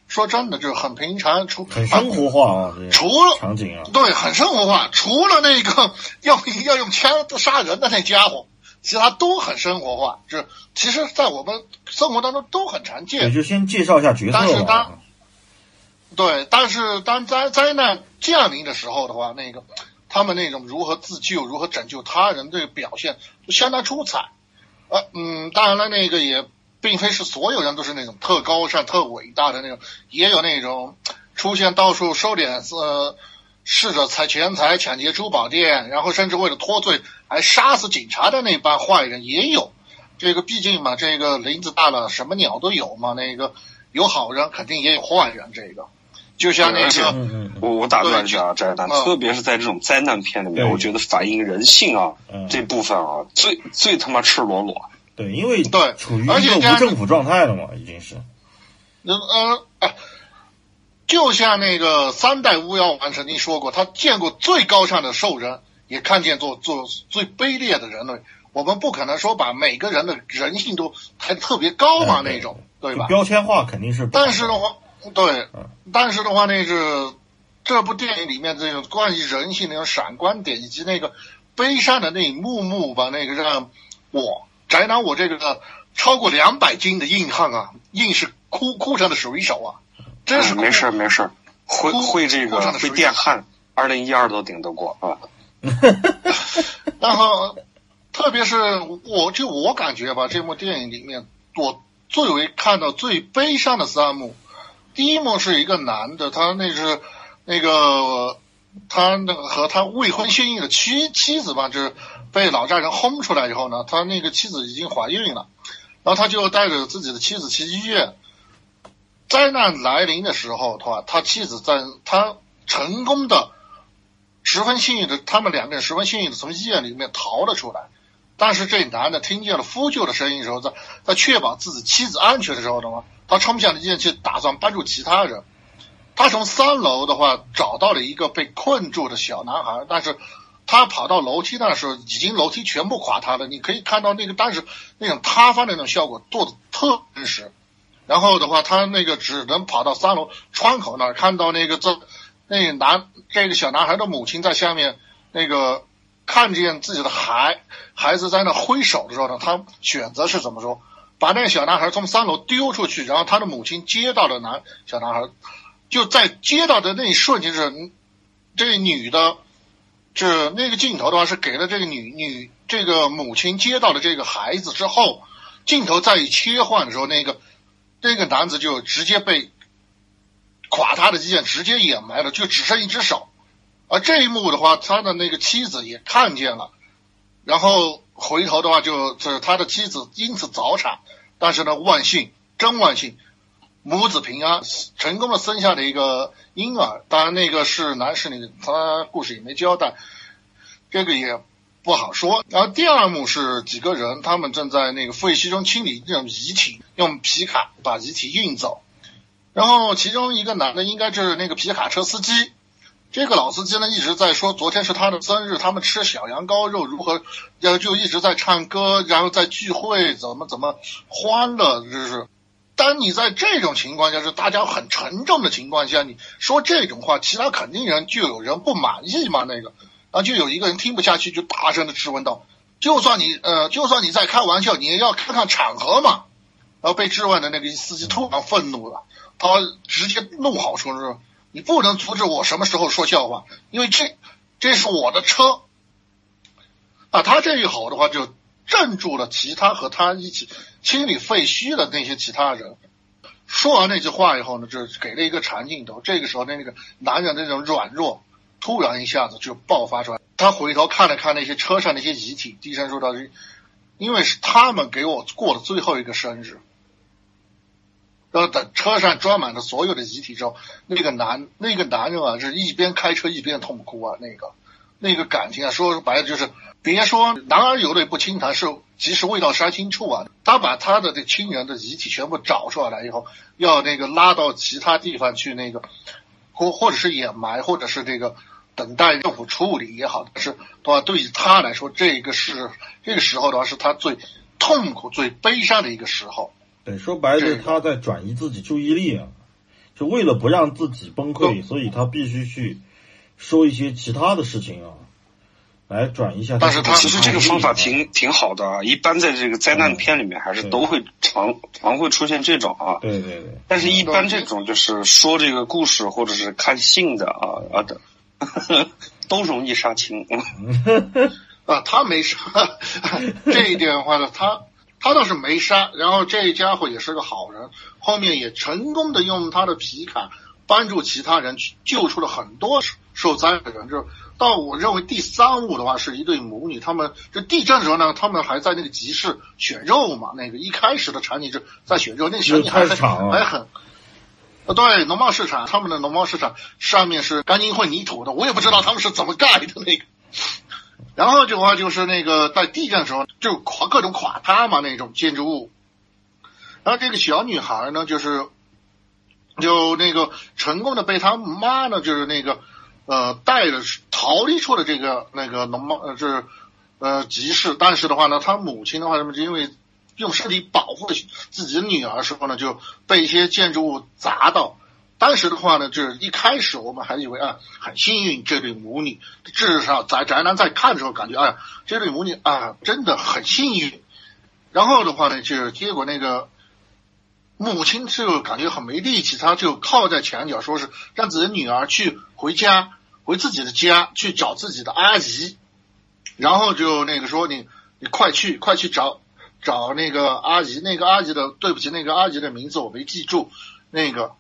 说真的就是很平常，除很生活化啊，除了场景啊，对，很生活化，除了那个要要用枪杀人的那家伙，其他都很生活化，就是其实，在我们生活当中都很常见。就先介绍一下角色吧。对，但是当灾灾难降临的时候的话，那个他们那种如何自救、如何拯救他人这个表现就相当出彩。呃，嗯，当然了，那个也并非是所有人都是那种特高尚、特伟大的那种，也有那种出现到处收点呃，试着财钱财、抢劫珠宝店，然后甚至为了脱罪还杀死警察的那帮坏人也有。这个毕竟嘛，这个林子大了，什么鸟都有嘛。那个有好人，肯定也有坏人。这个。就像那个，我我打断一下啊，宅男，特别是在这种灾难片里面，我觉得反映人性啊这部分啊，最最他妈赤裸裸。对，因为对，处于一个无政府状态了嘛，已经是。嗯嗯，就像那个三代巫妖王曾经说过，他见过最高尚的兽人，也看见做做最卑劣的人类。我们不可能说把每个人的人性都抬特别高嘛，那种对吧？标签化肯定是。但是的话。对，但是的话，那是这部电影里面这种关于人性那种闪光点，以及那个悲伤的那一幕幕吧，那个让我宅男我这个超过两百斤的硬汉啊，硬是哭哭成的水手啊，真是没事没事，会会这个会电焊，二零一二都顶得过啊。然后，特别是我就我感觉吧，这部电影里面我最为看到最悲伤的三幕。第一幕是一个男的，他那是那个他那个和他未婚先孕的妻妻子吧，就是被老丈人轰出来以后呢，他那个妻子已经怀孕了，然后他就带着自己的妻子去医院。灾难来临的时候，他他妻子在他成功的十分幸运的，他们两个人十分幸运的从医院里面逃了出来。但是这男的听见了呼救的声音的时候，在在确保自己妻子安全的时候的话。他冲向了医院去，打算帮助其他人。他从三楼的话找到了一个被困住的小男孩，但是他跑到楼梯那时候，已经楼梯全部垮塌了。你可以看到那个当时那种塌方的那种效果做的特真实。然后的话，他那个只能跑到三楼窗口那儿，看到那个这那男这个小男孩的母亲在下面那个看见自己的孩孩子在那挥手的时候呢，他选择是怎么说？把那个小男孩从三楼丢出去，然后他的母亲接到了男小男孩，就在接到的那一瞬间是，这女的，这那个镜头的话是给了这个女女这个母亲接到了这个孩子之后，镜头再一切换的时候，那个那个男子就直接被垮塌的机件直接掩埋了，就只剩一只手，而这一幕的话，他的那个妻子也看见了，然后。回头的话，就是他的妻子因此早产，但是呢，万幸，真万幸，母子平安，成功的生下了一个婴儿。当然，那个是男是女，他故事也没交代，这个也不好说。然后第二幕是几个人，他们正在那个废墟中清理这种遗体，用皮卡把遗体运走。然后其中一个男的应该就是那个皮卡车司机。这个老司机呢一直在说，昨天是他的生日，他们吃小羊羔肉如何，然后就一直在唱歌，然后在聚会，怎么怎么欢乐，就是当你在这种情况下是大家很沉重的情况下，你说这种话，其他肯定人就有人不满意嘛。那个，然后就有一个人听不下去，就大声的质问道：“就算你呃，就算你在开玩笑，你也要看看场合嘛。”然后被质问的那个司机突然愤怒了，他直接怒吼说：“是你不能阻止我什么时候说笑话，因为这这是我的车。”啊，他这一吼的话，就镇住了其他和他一起。清理废墟的那些其他人，说完那句话以后呢，就给了一个长镜头。这个时候，那那个男人的那种软弱，突然一下子就爆发出来。他回头看了看那些车上那些遗体，低声说道：“因为是他们给我过了最后一个生日。”然后等车上装满了所有的遗体之后，那个男那个男人啊，是一边开车一边痛哭啊，那个。那个感情啊，说白了就是，别说男儿有泪不轻弹，是即使未到杀心处啊，他把他的这亲人的遗体全部找出来以后，要那个拉到其他地方去那个，或或者是掩埋，或者是这个等待政府处理也好，是对吧？对于他来说，这个是这个时候的话，是他最痛苦、最悲伤的一个时候。对，说白了，他在转移自己注意力啊，就为了不让自己崩溃，所以他必须去。说一些其他的事情啊，来转移一下。但是他其实这个方法挺挺好的啊，一般在这个灾难片里面还是都会常常会出现这种啊。对对对。但是，一般这种就是说这个故事或者是看信的啊啊的，都容易杀青。啊，他没杀，这一点的话呢，他他倒是没杀。然后这家伙也是个好人，后面也成功的用他的皮卡帮助其他人去救出了很多。受灾的人，就到我认为第三幕的话是一对母女，他们这地震的时候呢，他们还在那个集市选肉嘛。那个一开始的场景是在选肉，那个小女孩还很，啊，对，农贸市场，他们的农贸市场上面是钢筋混凝土的，我也不知道他们是怎么盖的那个。然后的话就是那个在地震的时候就垮各种垮塌嘛那种建筑物。然后这个小女孩呢，就是就那个成功的被她妈呢，就是那个。呃，带着逃离出了这个那个农贸呃，就是呃集市，但是的话呢，他母亲的话，什么因为用身体保护自己的女儿时候呢，就被一些建筑物砸到。当时的话呢，就是一开始我们还以为啊，很幸运这对母女，至少宅宅男在看的时候感觉啊，这对母女啊真的很幸运。然后的话呢，就是结果那个。母亲就感觉很没力气，她就靠在墙角，说是让自己的女儿去回家，回自己的家去找自己的阿姨，然后就那个说你你快去快去找找那个阿姨，那个阿姨的对不起，那个阿姨的名字我没记住。那个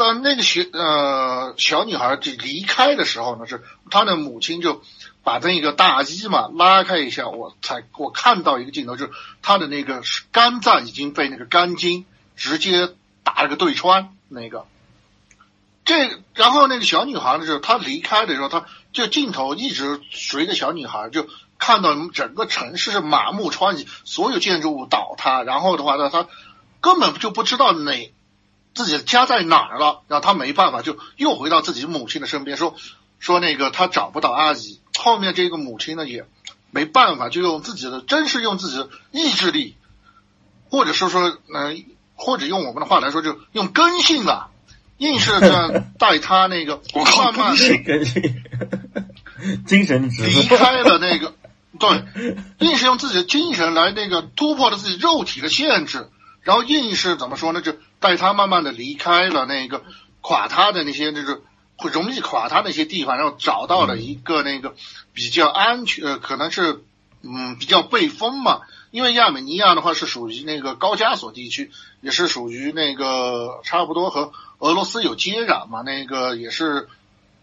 当那个小呃小女孩就离开的时候呢，是她的母亲就把那个大衣嘛拉开一下，我才我看到一个镜头，就是她的那个肝脏已经被那个钢筋。直接打了个对穿，那个，这然后那个小女孩呢，就是她离开的时候，她就镜头一直随着小女孩，就看到整个城市是满目疮痍，所有建筑物倒塌，然后的话呢，她根本就不知道哪自己的家在哪儿了，然后他没办法，就又回到自己母亲的身边，说说那个他找不到阿姨，后面这个母亲呢也没办法，就用自己的，真是用自己的意志力，或者是说嗯。或者用我们的话来说，就用根性啊，硬是这样 带他那个慢慢根性，精神离开了那个，对，硬是用自己的精神来那个突破了自己肉体的限制，然后硬是怎么说呢？就带他慢慢的离开了那个垮塌的那些，就是会容易垮塌那些地方，然后找到了一个那个比较安全，呃可能是嗯比较被封嘛。因为亚美尼亚的话是属于那个高加索地区，也是属于那个差不多和俄罗斯有接壤嘛，那个也是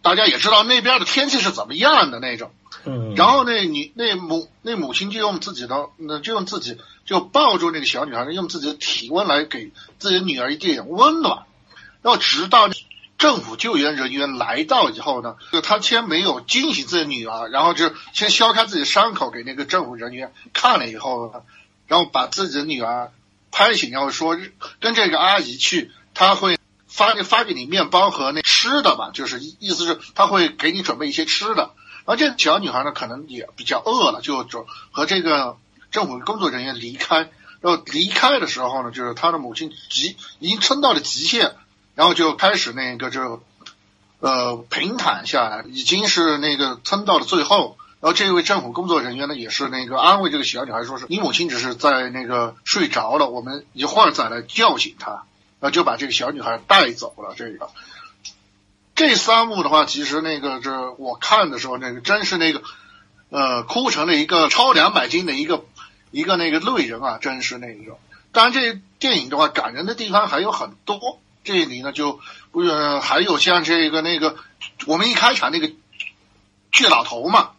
大家也知道那边的天气是怎么样的那种。嗯。然后那你那母那母亲就用自己的那就用自己就抱住那个小女孩，用自己的体温来给自己的女儿一点温暖，然后直到。政府救援人员来到以后呢，就他先没有惊醒自己的女儿，然后就先削开自己的伤口给那个政府人员看了以后，然后把自己的女儿拍醒，然后说跟这个阿姨去，他会发发给你面包和那吃的吧，就是意思是他会给你准备一些吃的。然后这小女孩呢，可能也比较饿了，就就和这个政府工作人员离开。然后离开的时候呢，就是他的母亲极已经撑到了极限，然后就开始那个就呃平坦下来，已经是那个撑到了最后。然后这位政府工作人员呢，也是那个安慰这个小女孩，说是你母亲只是在那个睡着了，我们一会儿再来叫醒她。然后就把这个小女孩带走了。这个这三幕的话，其实那个这我看的时候，那个真是那个呃哭成了一个超两百斤的一个一个那个泪人啊，真是那个。当然，这电影的话，感人的地方还有很多。这里呢，就不还有像这个那个我们一开场那个倔老头嘛。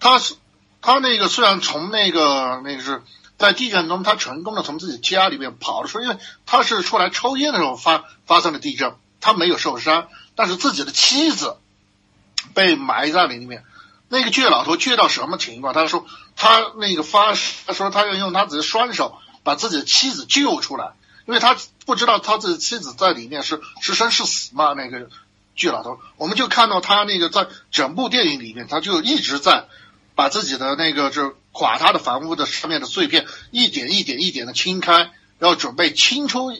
他是他那个虽然从那个那个是在地震中，他成功的从自己家里面跑了出，因为他是出来抽烟的时候发发生了地震，他没有受伤，但是自己的妻子被埋在里面。那个倔老头倔到什么情况？他说他那个发他说他要用他自己的双手把自己的妻子救出来，因为他不知道他自己妻子在里面是是生是死嘛。那个倔老头，我们就看到他那个在整部电影里面，他就一直在。把自己的那个就垮塌的房屋的上面的碎片一点一点一点的清开，然后准备清出，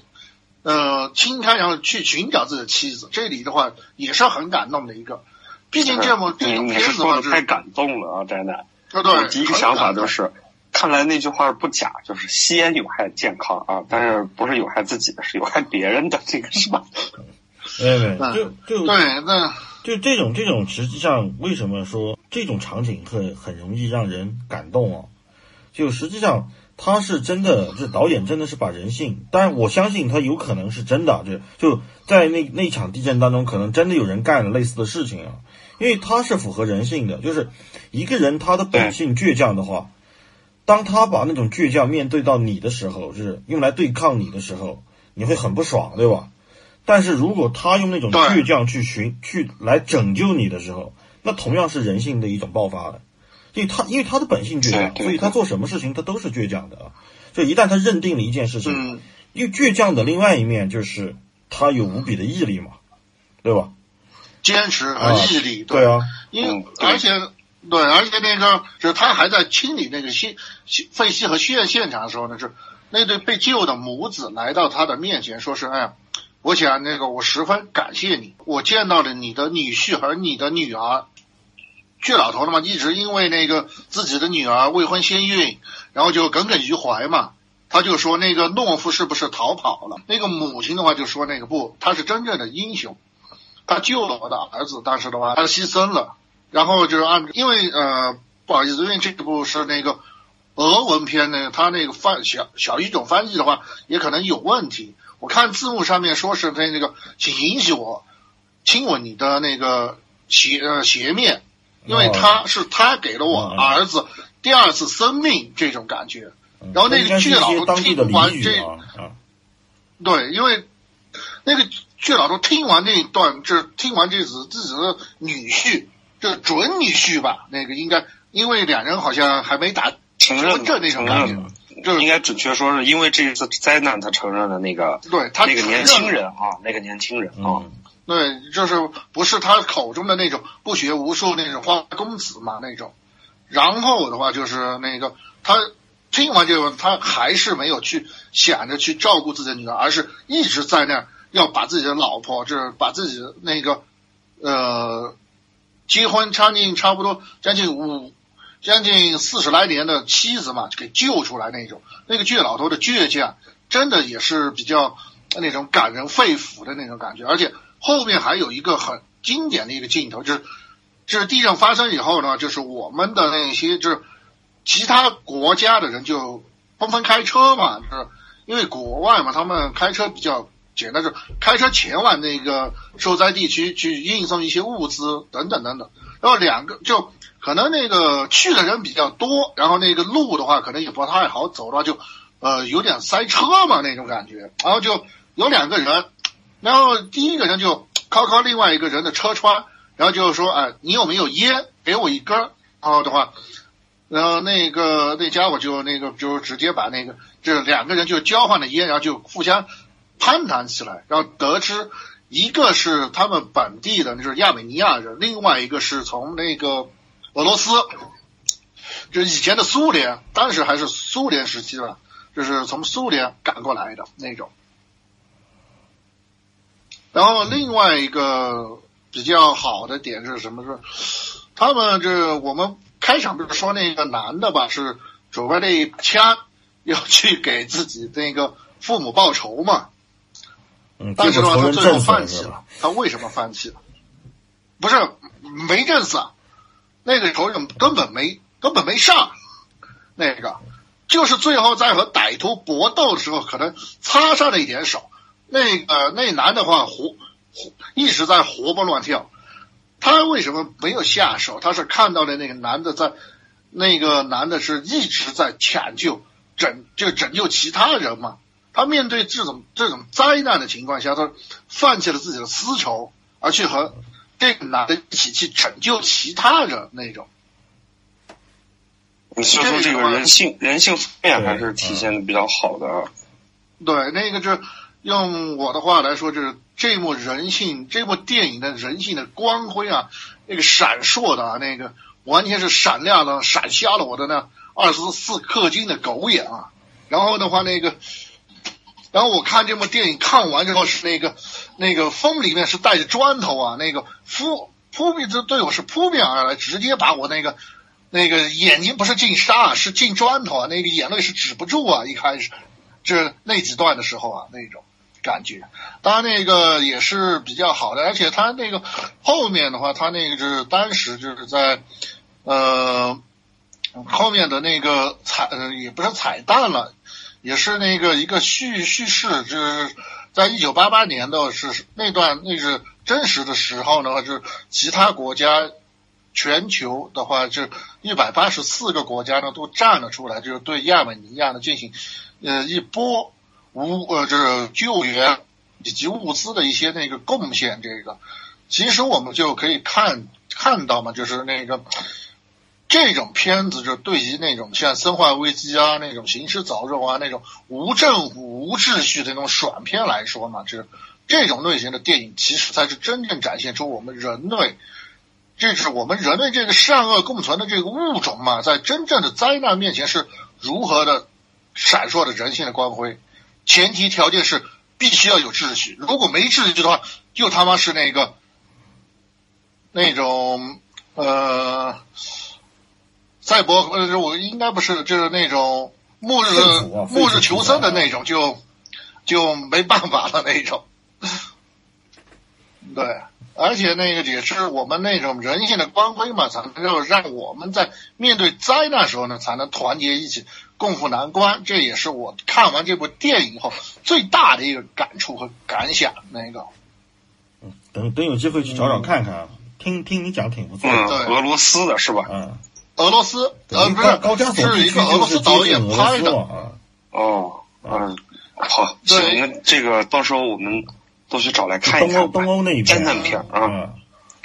呃，清开，然后去寻找自己的妻子。这里的话也是很感动的一个，毕竟这么这种片子嘛，太感动了啊！真的，对，第一个想法就是，看来那句话不假，就是吸烟有害健康啊，但是不是有害自己的，是有害别人的，这个是吧？对对，就就对，那就这种这种，实际上为什么说这种场景很很容易让人感动啊？就实际上他是真的，这导演真的是把人性，当然我相信他有可能是真的，就就在那那场地震当中，可能真的有人干了类似的事情啊，因为他是符合人性的，就是一个人他的本性倔强的话，当他把那种倔强面对到你的时候，就是用来对抗你的时候，你会很不爽，对吧？但是如果他用那种倔强去寻去来拯救你的时候，那同样是人性的一种爆发的，因为他因为他的本性倔强，所以他做什么事情他都是倔强的啊。就一旦他认定了一件事情，因为倔强的另外一面就是他有无比的毅力嘛，对吧？坚持和毅力，对啊，因为而且对，而且那个就是他还在清理那个现废墟和现现场的时候呢，是那对被救的母子来到他的面前，说是哎呀。我想那个，我十分感谢你。我见到了你的女婿和你的女儿。倔老头的嘛，一直因为那个自己的女儿未婚先孕，然后就耿耿于怀嘛。他就说那个懦夫是不是逃跑了？那个母亲的话就说那个不，他是真正的英雄，他救了我的儿子，但是的话他牺牲了。然后就是按因为呃不好意思，因为这部是那个俄文片呢，他那个翻小小语种翻译的话也可能有问题。我看字幕上面说是他那个，请允许我亲吻你的那个斜呃斜面，因为他是他给了我儿子第二次生命这种感觉。然后那个倔老头听完这，对，因为那个倔老头听完这一段，就是听完这子自己的女婿，就准女婿吧，那个应该因为两人好像还没打承认那种感觉。就应该准确说是因为这一次灾难，他承认了那个，对他那个年轻人啊，那个年轻人啊，对，就是不是他口中的那种不学无术那种花公子嘛那种。然后的话就是那个他听完这个，他还是没有去想着去照顾自己的女儿，而是一直在那要把自己的老婆，就是把自己的那个呃结婚将近差不多将近五。将近四十来年的妻子嘛，给救出来那种，那个倔老头的倔强，真的也是比较那种感人肺腑的那种感觉。而且后面还有一个很经典的一个镜头，就是就是地震发生以后呢，就是我们的那些就是其他国家的人就纷纷开车嘛，就是因为国外嘛，他们开车比较简单，就开车前往那个受灾地区去运送一些物资等等等等。然后两个就。可能那个去的人比较多，然后那个路的话可能也不太好走的话，就呃有点塞车嘛那种感觉。然后就有两个人，然后第一个人就敲敲另外一个人的车窗，然后就是说：“哎，你有没有烟？给我一根。”然后的话，然后那个那家伙就那个就直接把那个这两个人就交换了烟，然后就互相攀谈起来，然后得知一个是他们本地的，就是亚美尼亚人，另外一个是从那个。俄罗斯，就以前的苏联，当时还是苏联时期吧，就是从苏联赶过来的那种。然后另外一个比较好的点是什么？是他们这我们开场不是说那个男的吧，是准备了一枪要去给自己那个父母报仇嘛？嗯，但是的话，他最后放弃了。他为什么放弃了？不是没认死，那个仇人根本没根本没上，那个就是最后在和歹徒搏斗的时候，可能擦上了一点手。那个那男的话活活一直在活蹦乱跳，他为什么没有下手？他是看到了那个男的在，那个男的是一直在抢救拯就拯救其他人嘛。他面对这种这种灾难的情况下，他放弃了自己的私仇，而去和这个男的一起去拯救其他人那种。所以说，这个人性人性方面还是体现的比较好的啊。对，那个就用我的话来说，就是这幕人性，这部电影的人性的光辉啊，那个闪烁的啊，那个完全是闪亮的，闪瞎了我的那二十四氪金的狗眼啊。然后的话，那个。然后我看这部电影看完之后是那个那个风里面是带着砖头啊，那个扑扑面这对我是扑面而来，直接把我那个那个眼睛不是进沙是进砖头啊，那个眼泪是止不住啊，一开始这那几段的时候啊那种感觉，当然那个也是比较好的，而且他那个后面的话，他那个就是当时就是在呃后面的那个彩也不是彩蛋了。也是那个一个叙叙事，就是在一九八八年的是那段那是真实的时候呢，就是其他国家全球的话，就一百八十四个国家呢都站了出来，就是对亚美尼亚呢进行呃一波无呃就是救援以及物资的一些那个贡献。这个其实我们就可以看看到嘛，就是那个。这种片子就对于那种像《生化危机》啊、那种《行尸走肉》啊、那种无政府、无秩序的那种爽片来说嘛，就是这种类型的电影，其实才是真正展现出我们人类，这是我们人类这个善恶共存的这个物种嘛，在真正的灾难面前是如何的闪烁着人性的光辉。前提条件是必须要有秩序，如果没秩序的话，就他妈是那个那种呃。赛博呃，我应该不是，就是那种末日末日求生的那种，就就没办法了那种。对，而且那个也是我们那种人性的光辉嘛，才能够让我们在面对灾难时候呢，才能团结一起，共赴难关。这也是我看完这部电影后最大的一个感触和感想。那个，嗯，等等有机会去找找看看，听听你讲挺不错。嗯，俄罗斯的是吧？嗯。俄罗斯呃不是，是一个俄罗斯导演拍的啊。哦，嗯，好，行，那这个到时候我们都去找来看一看。东欧那一片，灾难片啊，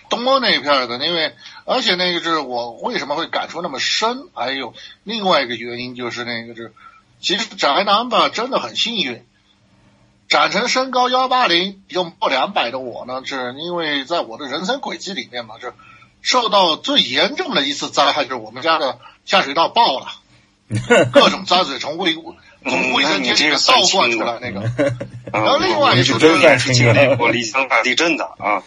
东欧那一片的，因为而且那个是我为什么会感触那么深？还有另外一个原因就是那个是，其实宅男吧真的很幸运，长成身高幺八零又破两百的我呢，是因为在我的人生轨迹里面嘛，是。受到最严重的一次灾害就是我们家的下水道爆了，各种脏水从卫从卫生间里面倒灌出来那个。然后另外一次是经历过丽江大地震的啊，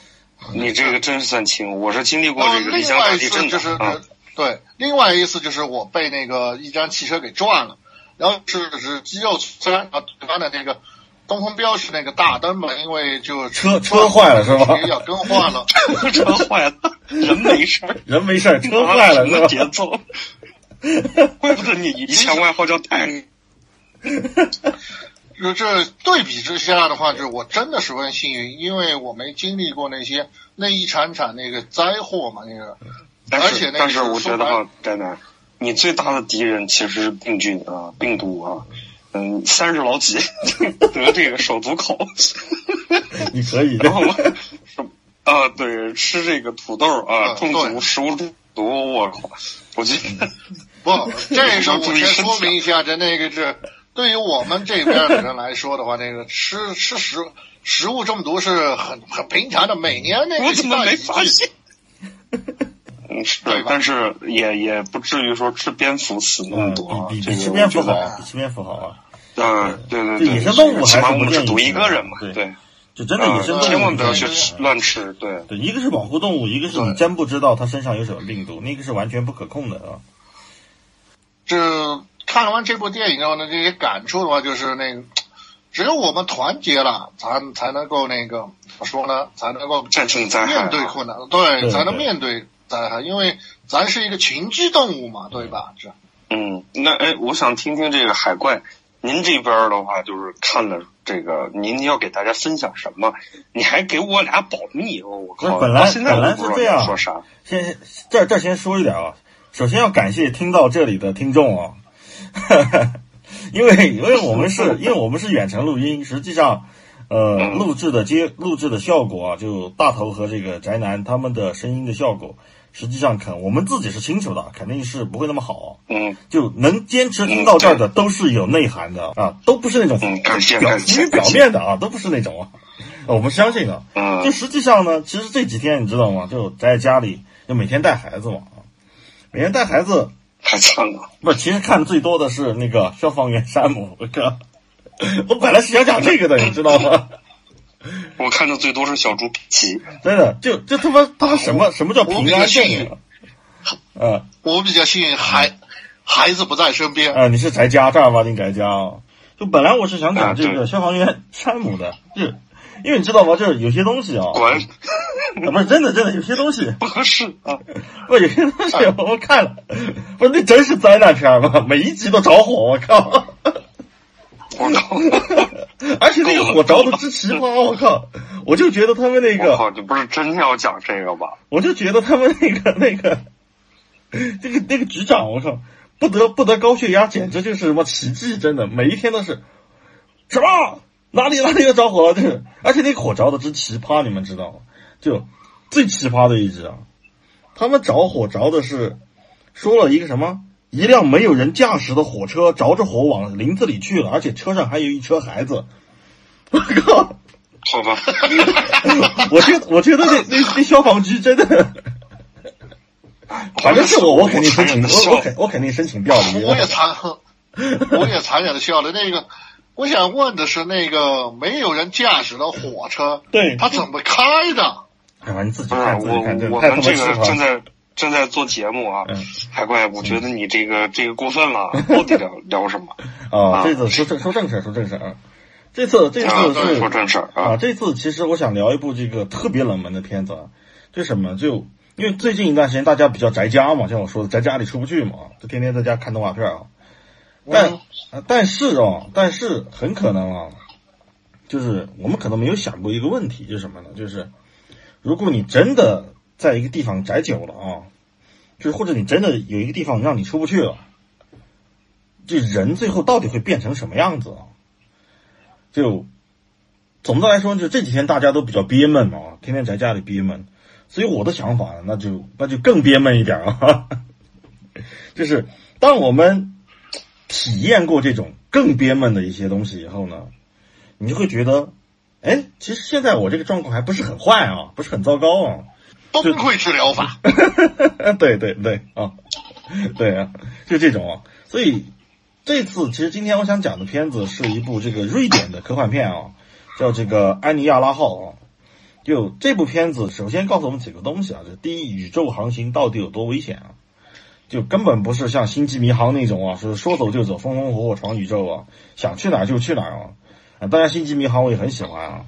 你这个真是算轻。我是经历过这个丽江大地震的啊。对，另外一次就是我被那个一辆汽车给撞了，然后是是肌肉虽然啊，他的那个。东风标是那个大灯嘛，因为就车车坏了是吧？要更换了，车坏了，人没事儿，人没事儿，车坏了，那节奏，怪不得你以前外号叫太。就这对比之下的话，就是我真的十分幸运，因为我没经历过那些那一场场那个灾祸嘛，那个。而且那但是我觉得真的，你最大的敌人其实是病菌啊，病毒啊。嗯，三十老几得这个手足口，你可以。然后是啊，对，吃这个土豆啊，中毒食物中毒，我靠！我记得不，这个我先说明一下，这那个是对于我们这边的人来说的话，那个吃吃食食物中毒是很很平常的，每年那个我怎么没发现？嗯，对，但是也也不至于说吃蝙蝠死那么多，比比吃蝙蝠好，比吃蝙蝠好啊。嗯，对对对，野生动物还是不建议赌一个人嘛，对，就真的野生动物千万不要去乱吃，对对，一个是保护动物，一个是你真不知道它身上有什么病毒，那个是完全不可控的啊。这看完这部电影之后呢，这些感触的话，就是那个。只有我们团结了，才才能够那个怎么说呢？才能够战胜灾害，面对困难，对，才能面对灾害。因为咱是一个群居动物嘛，对吧？这。嗯，那哎，我想听听这个海怪，您这边的话就是看了这个，您要给大家分享什么？你还给我俩保密哦，我靠！本来本来是这样，说啥？先这这先说一点啊，首先要感谢听到这里的听众啊。因为因为我们是 因为我们是远程录音，实际上，呃，录制的接录制的效果啊，就大头和这个宅男他们的声音的效果，实际上肯我们自己是清楚的，肯定是不会那么好。嗯，就能坚持听到这儿的都是有内涵的啊，都不是那种表浮于表面的啊，都不是那种啊，我们相信的。嗯，就实际上呢，其实这几天你知道吗？就宅在家里，就每天带孩子嘛，每天带孩子。太惨了！不，其实看的最多的是那个消防员山姆。我靠，我本来是想讲这个的，你知道吗？我看的最多是小猪佩奇。真的，就就他妈他妈什么什么叫平安幸运？嗯，我比较幸运，孩孩子不在身边。啊，你是宅家，正儿八经宅家啊。就本来我是想讲这个消防员 山姆的，就因为你知道吗？就是有些东西 啊。滚。不是真的，真的有些东西不合适啊！不，有些东西我看了，不是那真是灾难片吗？每一集都着火，我靠！我靠！而且那个火着的之奇葩，我靠！我就觉得他们那个，我靠，你不是真要讲这个吧？我就觉得他们那个那个，这个那个局长，我靠，不得不得高血压，简直就是什么奇迹！真的，每一天都是什么哪里哪里又着火了？就是，而且那个火着的之奇葩，你们知道吗？就最奇葩的一集啊，他们着火着的是说了一个什么？一辆没有人驾驶的火车着着火往林子里去了，而且车上还有一车孩子。我靠！好吧，我觉得我觉得那那那消防局真的，反正是我我肯定申请我我肯我肯定申请调离。我也残，我也残忍的笑了那个。我想问的是，那个没有人驾驶的火车，对，他怎么开的？哎，你自己看，自己看，我们这个正在正在做节目啊，海怪，我觉得你这个这个过分了，到底聊聊什么？啊，这次说正说正事，说正事啊。这次这次是说正事啊。这次其实我想聊一部这个特别冷门的片子啊，就什么？就因为最近一段时间大家比较宅家嘛，像我说的，宅家里出不去嘛，就天天在家看动画片啊。但但是啊，但是很可能啊，就是我们可能没有想过一个问题，就是什么呢？就是如果你真的在一个地方宅久了啊，就是或者你真的有一个地方让你出不去了，这人最后到底会变成什么样子啊？就总的来说，就这几天大家都比较憋闷嘛，天天宅家里憋闷，所以我的想法那就那就更憋闷一点啊，就是当我们。体验过这种更憋闷的一些东西以后呢，你就会觉得，哎，其实现在我这个状况还不是很坏啊，不是很糟糕啊。崩溃治疗法。对对对啊，对啊，就这种啊。所以这次其实今天我想讲的片子是一部这个瑞典的科幻片啊，叫这个《安妮亚拉号》啊。就这部片子，首先告诉我们几个东西啊，就第一，宇宙航行到底有多危险啊？就根本不是像星际迷航那种啊，是说走就走，风风火火闯宇宙啊，想去哪儿就去哪儿啊。啊，当然星际迷航我也很喜欢啊，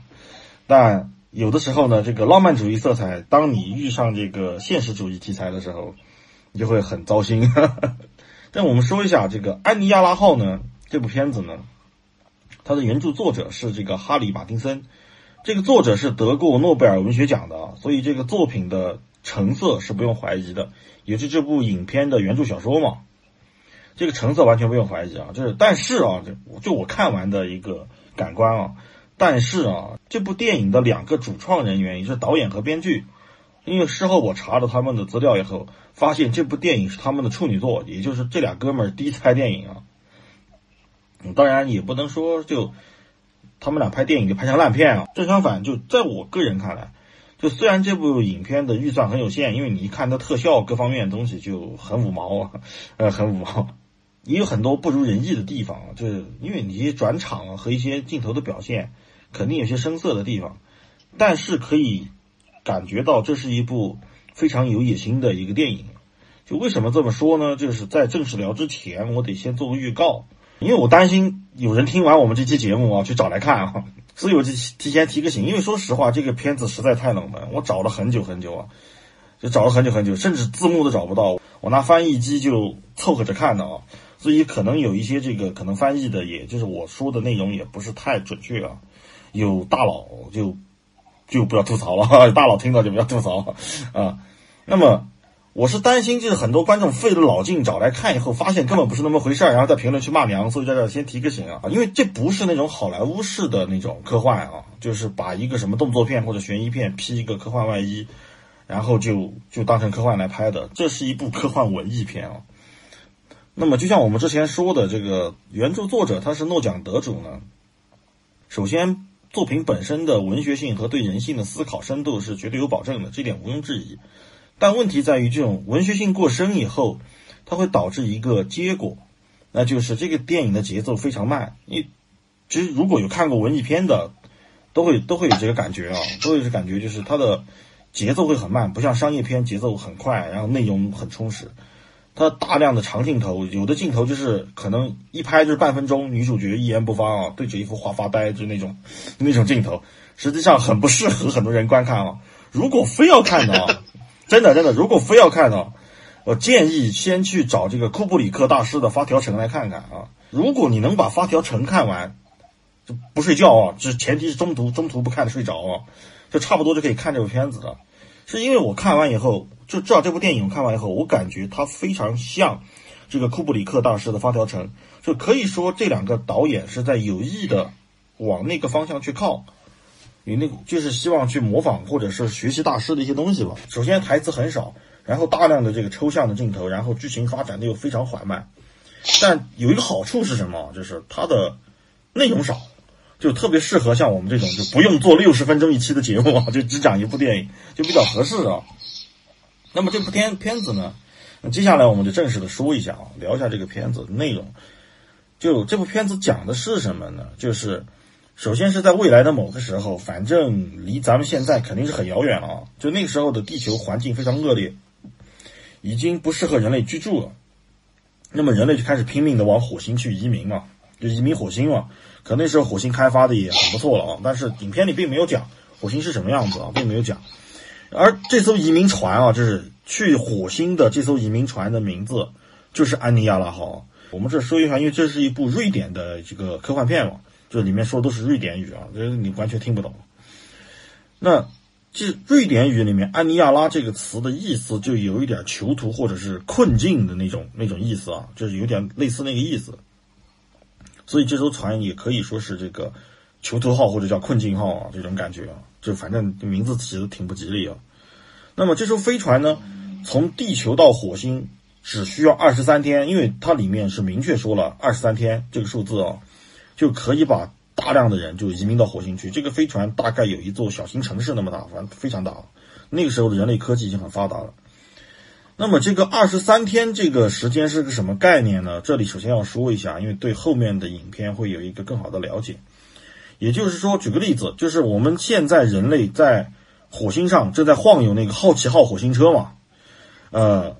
但有的时候呢，这个浪漫主义色彩，当你遇上这个现实主义题材的时候，你就会很糟心。但我们说一下这个《安妮亚拉号》呢，这部片子呢，它的原著作者是这个哈里马丁森，这个作者是得过诺贝尔文学奖的，所以这个作品的成色是不用怀疑的。也是这部影片的原著小说嘛，这个成色完全不用怀疑啊。就是，但是啊，就就我看完的一个感官啊，但是啊，这部电影的两个主创人员，也是导演和编剧，因为事后我查了他们的资料以后，发现这部电影是他们的处女作，也就是这俩哥们儿第一次拍电影啊。当然也不能说就他们俩拍电影就拍成烂片啊，正相反，就在我个人看来。就虽然这部影片的预算很有限，因为你一看它特效各方面的东西就很五毛啊，呃，很五毛。也有很多不如人意的地方，就是因为你转场和一些镜头的表现，肯定有些生涩的地方，但是可以感觉到这是一部非常有野心的一个电影。就为什么这么说呢？就是在正式聊之前，我得先做个预告，因为我担心有人听完我们这期节目啊去找来看啊，所以我就提前提个醒。因为说实话，这个片子实在太冷门，我找了很久很久啊，就找了很久很久，甚至字幕都找不到，我拿翻译机就凑合着看的啊，所以可能有一些这个可能翻译的，也就是我说的内容也不是太准确啊，有大佬就就不要吐槽了，大佬听到就不要吐槽啊，那么。我是担心，就是很多观众费了老劲找来看以后，发现根本不是那么回事儿，然后在评论区骂娘，所以在这先提个醒啊，因为这不是那种好莱坞式的那种科幻啊，就是把一个什么动作片或者悬疑片披一个科幻外衣，然后就就当成科幻来拍的，这是一部科幻文艺片啊。那么就像我们之前说的，这个原著作者他是诺奖得主呢，首先作品本身的文学性和对人性的思考深度是绝对有保证的，这点毋庸置疑。但问题在于，这种文学性过深以后，它会导致一个结果，那就是这个电影的节奏非常慢。你其实如果有看过文艺片的，都会都会有这个感觉啊，都有这感觉，就是它的节奏会很慢，不像商业片节奏很快，然后内容很充实。它大量的长镜头，有的镜头就是可能一拍就是半分钟，女主角一言不发啊，对着一幅画发呆，就那种那种镜头，实际上很不适合很多人观看啊。如果非要看的啊。真的，真的，如果非要看的，我建议先去找这个库布里克大师的《发条城》来看看啊。如果你能把《发条城》看完，就不睡觉啊，这前提是中途中途不看的睡着啊，就差不多就可以看这部片子了。是因为我看完以后就知道这部电影看完以后，我感觉它非常像这个库布里克大师的《发条城》，就可以说这两个导演是在有意的往那个方向去靠。你那个就是希望去模仿或者是学习大师的一些东西吧。首先台词很少，然后大量的这个抽象的镜头，然后剧情发展的又非常缓慢。但有一个好处是什么？就是它的内容少，就特别适合像我们这种就不用做六十分钟一期的节目啊，就只讲一部电影，就比较合适啊。那么这部片片子呢？那接下来我们就正式的说一下啊，聊一下这个片子内容。就这部片子讲的是什么呢？就是。首先是在未来的某个时候，反正离咱们现在肯定是很遥远了啊！就那个时候的地球环境非常恶劣，已经不适合人类居住了。那么人类就开始拼命的往火星去移民嘛，就移民火星嘛。可那时候火星开发的也很不错了啊，但是影片里并没有讲火星是什么样子啊，并没有讲。而这艘移民船啊，就是去火星的这艘移民船的名字就是安妮亚拉号。我们这说一下，因为这是一部瑞典的这个科幻片嘛。这里面说的都是瑞典语啊，这你完全听不懂。那这瑞典语里面“安尼亚拉”这个词的意思，就有一点囚徒或者是困境的那种那种意思啊，就是有点类似那个意思。所以这艘船也可以说是这个囚徒号或者叫困境号啊，这种感觉啊，就反正名字起的挺不吉利啊。那么这艘飞船呢，从地球到火星只需要二十三天，因为它里面是明确说了二十三天这个数字啊。就可以把大量的人就移民到火星去。这个飞船大概有一座小型城市那么大，反正非常大。那个时候的人类科技已经很发达了。那么这个二十三天这个时间是个什么概念呢？这里首先要说一下，因为对后面的影片会有一个更好的了解。也就是说，举个例子，就是我们现在人类在火星上正在晃悠那个好奇号火星车嘛，呃，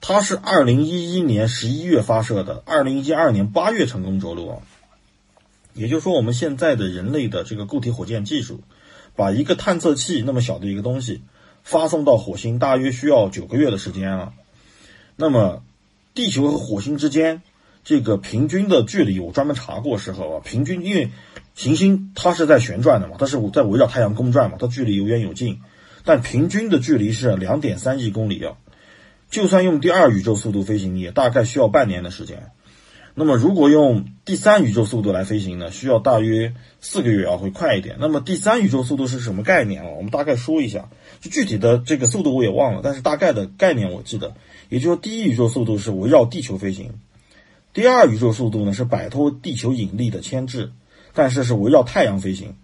它是二零一一年十一月发射的，二零一二年八月成功着陆。也就是说，我们现在的人类的这个固体火箭技术，把一个探测器那么小的一个东西发送到火星，大约需要九个月的时间了。那么，地球和火星之间这个平均的距离，我专门查过时候啊，平均因为行星它是在旋转的嘛，它是在围绕太阳公转嘛，它距离有远有近，但平均的距离是两点三亿公里啊。就算用第二宇宙速度飞行，也大概需要半年的时间。那么，如果用第三宇宙速度来飞行呢，需要大约四个月啊，会快一点。那么，第三宇宙速度是什么概念啊？我们大概说一下，就具体的这个速度我也忘了，但是大概的概念我记得。也就是说，第一宇宙速度是围绕地球飞行，第二宇宙速度呢是摆脱地球引力的牵制，但是是围绕太阳飞行，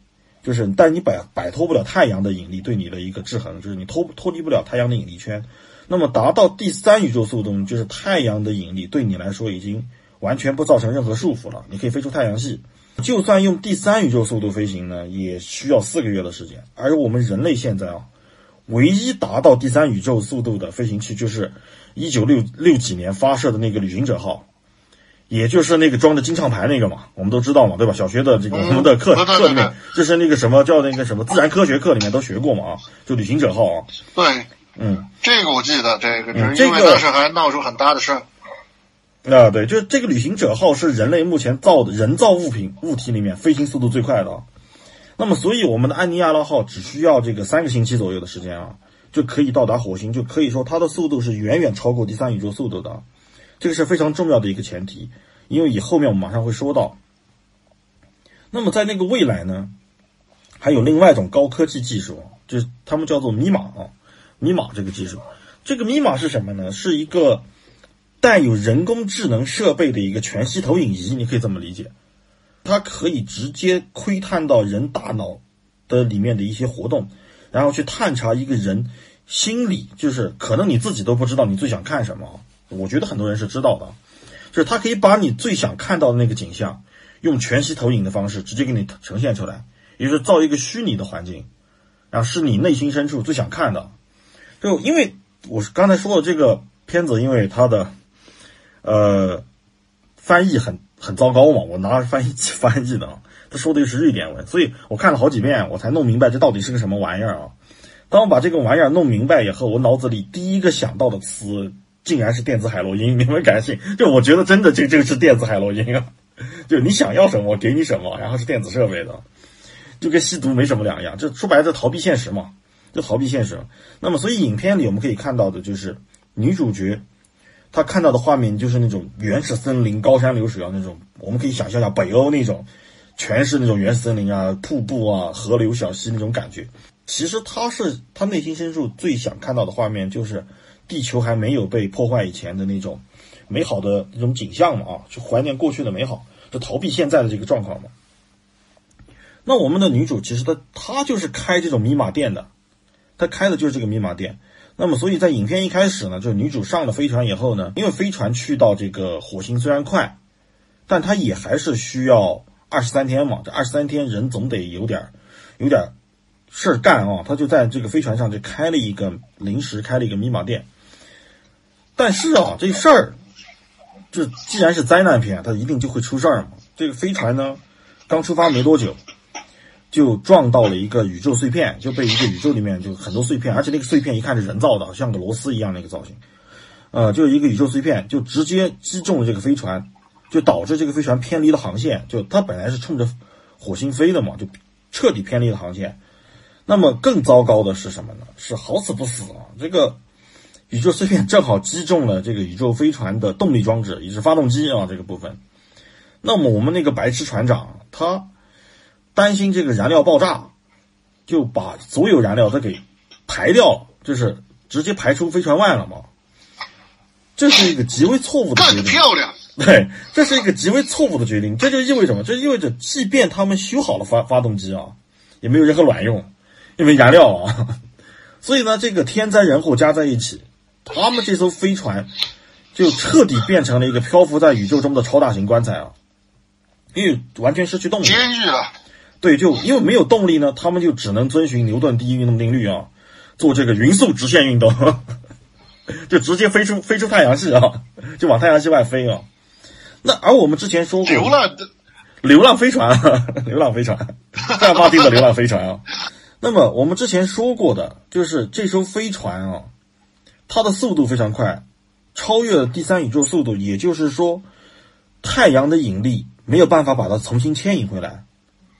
就是但你摆摆脱不了太阳的引力对你的一个制衡，就是你脱脱离不了太阳的引力圈。那么，达到第三宇宙速度，就是太阳的引力对你来说已经。完全不造成任何束缚了，你可以飞出太阳系。就算用第三宇宙速度飞行呢，也需要四个月的时间。而我们人类现在啊，唯一达到第三宇宙速度的飞行器，就是一九六六几年发射的那个旅行者号，也就是那个装着金唱牌那个嘛，我们都知道嘛，对吧？小学的这个我们的课课里面，就是那个什么叫那个什么自然科学课里面都学过嘛啊，就旅行者号啊。对，嗯，这个我记得，这个因为当时还闹出很大的事儿。啊，对，就是这个旅行者号是人类目前造的人造物品物体里面飞行速度最快的。那么，所以我们的安尼亚拉号只需要这个三个星期左右的时间啊，就可以到达火星，就可以说它的速度是远远超过第三宇宙速度的。这个是非常重要的一个前提，因为以后面我们马上会说到。那么在那个未来呢，还有另外一种高科技技术，就是他们叫做密码啊，密码这个技术，这个密码是什么呢？是一个。带有人工智能设备的一个全息投影仪，你可以这么理解，它可以直接窥探到人大脑的里面的一些活动，然后去探查一个人心理，就是可能你自己都不知道你最想看什么。我觉得很多人是知道的，就是它可以把你最想看到的那个景象，用全息投影的方式直接给你呈现出来，也就是造一个虚拟的环境，然后是你内心深处最想看的。就因为我是刚才说的这个片子，因为它的。呃，翻译很很糟糕嘛，我拿翻译器翻译的，他说的又是瑞典文，所以我看了好几遍，我才弄明白这到底是个什么玩意儿啊。当我把这个玩意儿弄明白以后，我脑子里第一个想到的词竟然是电子海洛因，你们敢信？就我觉得真的这这个是电子海洛因啊，就你想要什么我给你什么，然后是电子设备的，就跟吸毒没什么两样，就说白了就，逃避现实嘛，就逃避现实。那么，所以影片里我们可以看到的就是女主角。他看到的画面就是那种原始森林、高山流水啊，那种我们可以想象一下北欧那种，全是那种原始森林啊、瀑布啊、河流小溪那种感觉。其实他是他内心深处最想看到的画面，就是地球还没有被破坏以前的那种美好的那种景象嘛啊，去怀念过去的美好，就逃避现在的这个状况嘛。那我们的女主其实她她就是开这种密码店的，她开的就是这个密码店。那么，所以在影片一开始呢，就是女主上了飞船以后呢，因为飞船去到这个火星虽然快，但它也还是需要二十三天嘛。这二十三天人总得有点有点事儿干啊。他就在这个飞船上就开了一个临时开了一个密码店。但是啊，这事儿，这既然是灾难片，它一定就会出事儿嘛。这个飞船呢，刚出发没多久。就撞到了一个宇宙碎片，就被一个宇宙里面就很多碎片，而且那个碎片一看是人造的，像个螺丝一样那个造型，呃，就是一个宇宙碎片，就直接击中了这个飞船，就导致这个飞船偏离了航线，就它本来是冲着火星飞的嘛，就彻底偏离了航线。那么更糟糕的是什么呢？是好死不死啊，这个宇宙碎片正好击中了这个宇宙飞船的动力装置，也是发动机啊这个部分。那么我们那个白痴船长他。担心这个燃料爆炸，就把所有燃料都给排掉了，就是直接排出飞船外了嘛。这是一个极为错误的决定。漂亮。对，这是一个极为错误的决定。这就意味着什么？这意味着，即便他们修好了发发动机啊，也没有任何卵用，因为燃料啊。所以呢，这个天灾人祸加在一起，他们这艘飞船就彻底变成了一个漂浮在宇宙中的超大型棺材啊，因为完全失去动力。监狱了。对，就因为没有动力呢，他们就只能遵循牛顿第一运动定律啊，做这个匀速直线运动，就直接飞出飞出太阳系啊，就往太阳系外飞啊。那而我们之前说过，流浪的流浪飞船，流浪飞船，大巴丁的流浪飞船啊。那么我们之前说过的，就是这艘飞船啊，它的速度非常快，超越了第三宇宙速度，也就是说，太阳的引力没有办法把它重新牵引回来。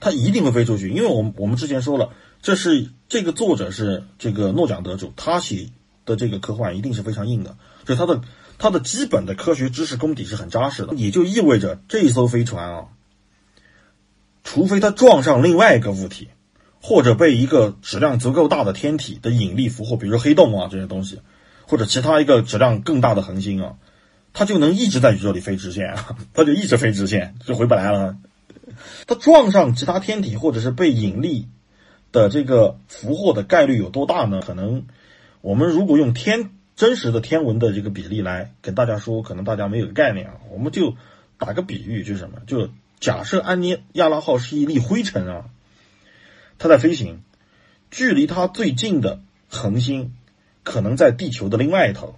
它一定会飞出去，因为我们我们之前说了，这是这个作者是这个诺奖得主，他写的这个科幻一定是非常硬的，所以他的他的基本的科学知识功底是很扎实的，也就意味着这艘飞船啊，除非它撞上另外一个物体，或者被一个质量足够大的天体的引力俘获，比如黑洞啊这些东西，或者其他一个质量更大的恒星啊，它就能一直在宇宙里飞直线啊，它就一直飞直线，就回不来了。它撞上其他天体，或者是被引力的这个俘获的概率有多大呢？可能我们如果用天真实的天文的这个比例来跟大家说，可能大家没有概念啊。我们就打个比喻，就是什么？就假设安妮亚拉号是一粒灰尘啊，它在飞行，距离它最近的恒星可能在地球的另外一头，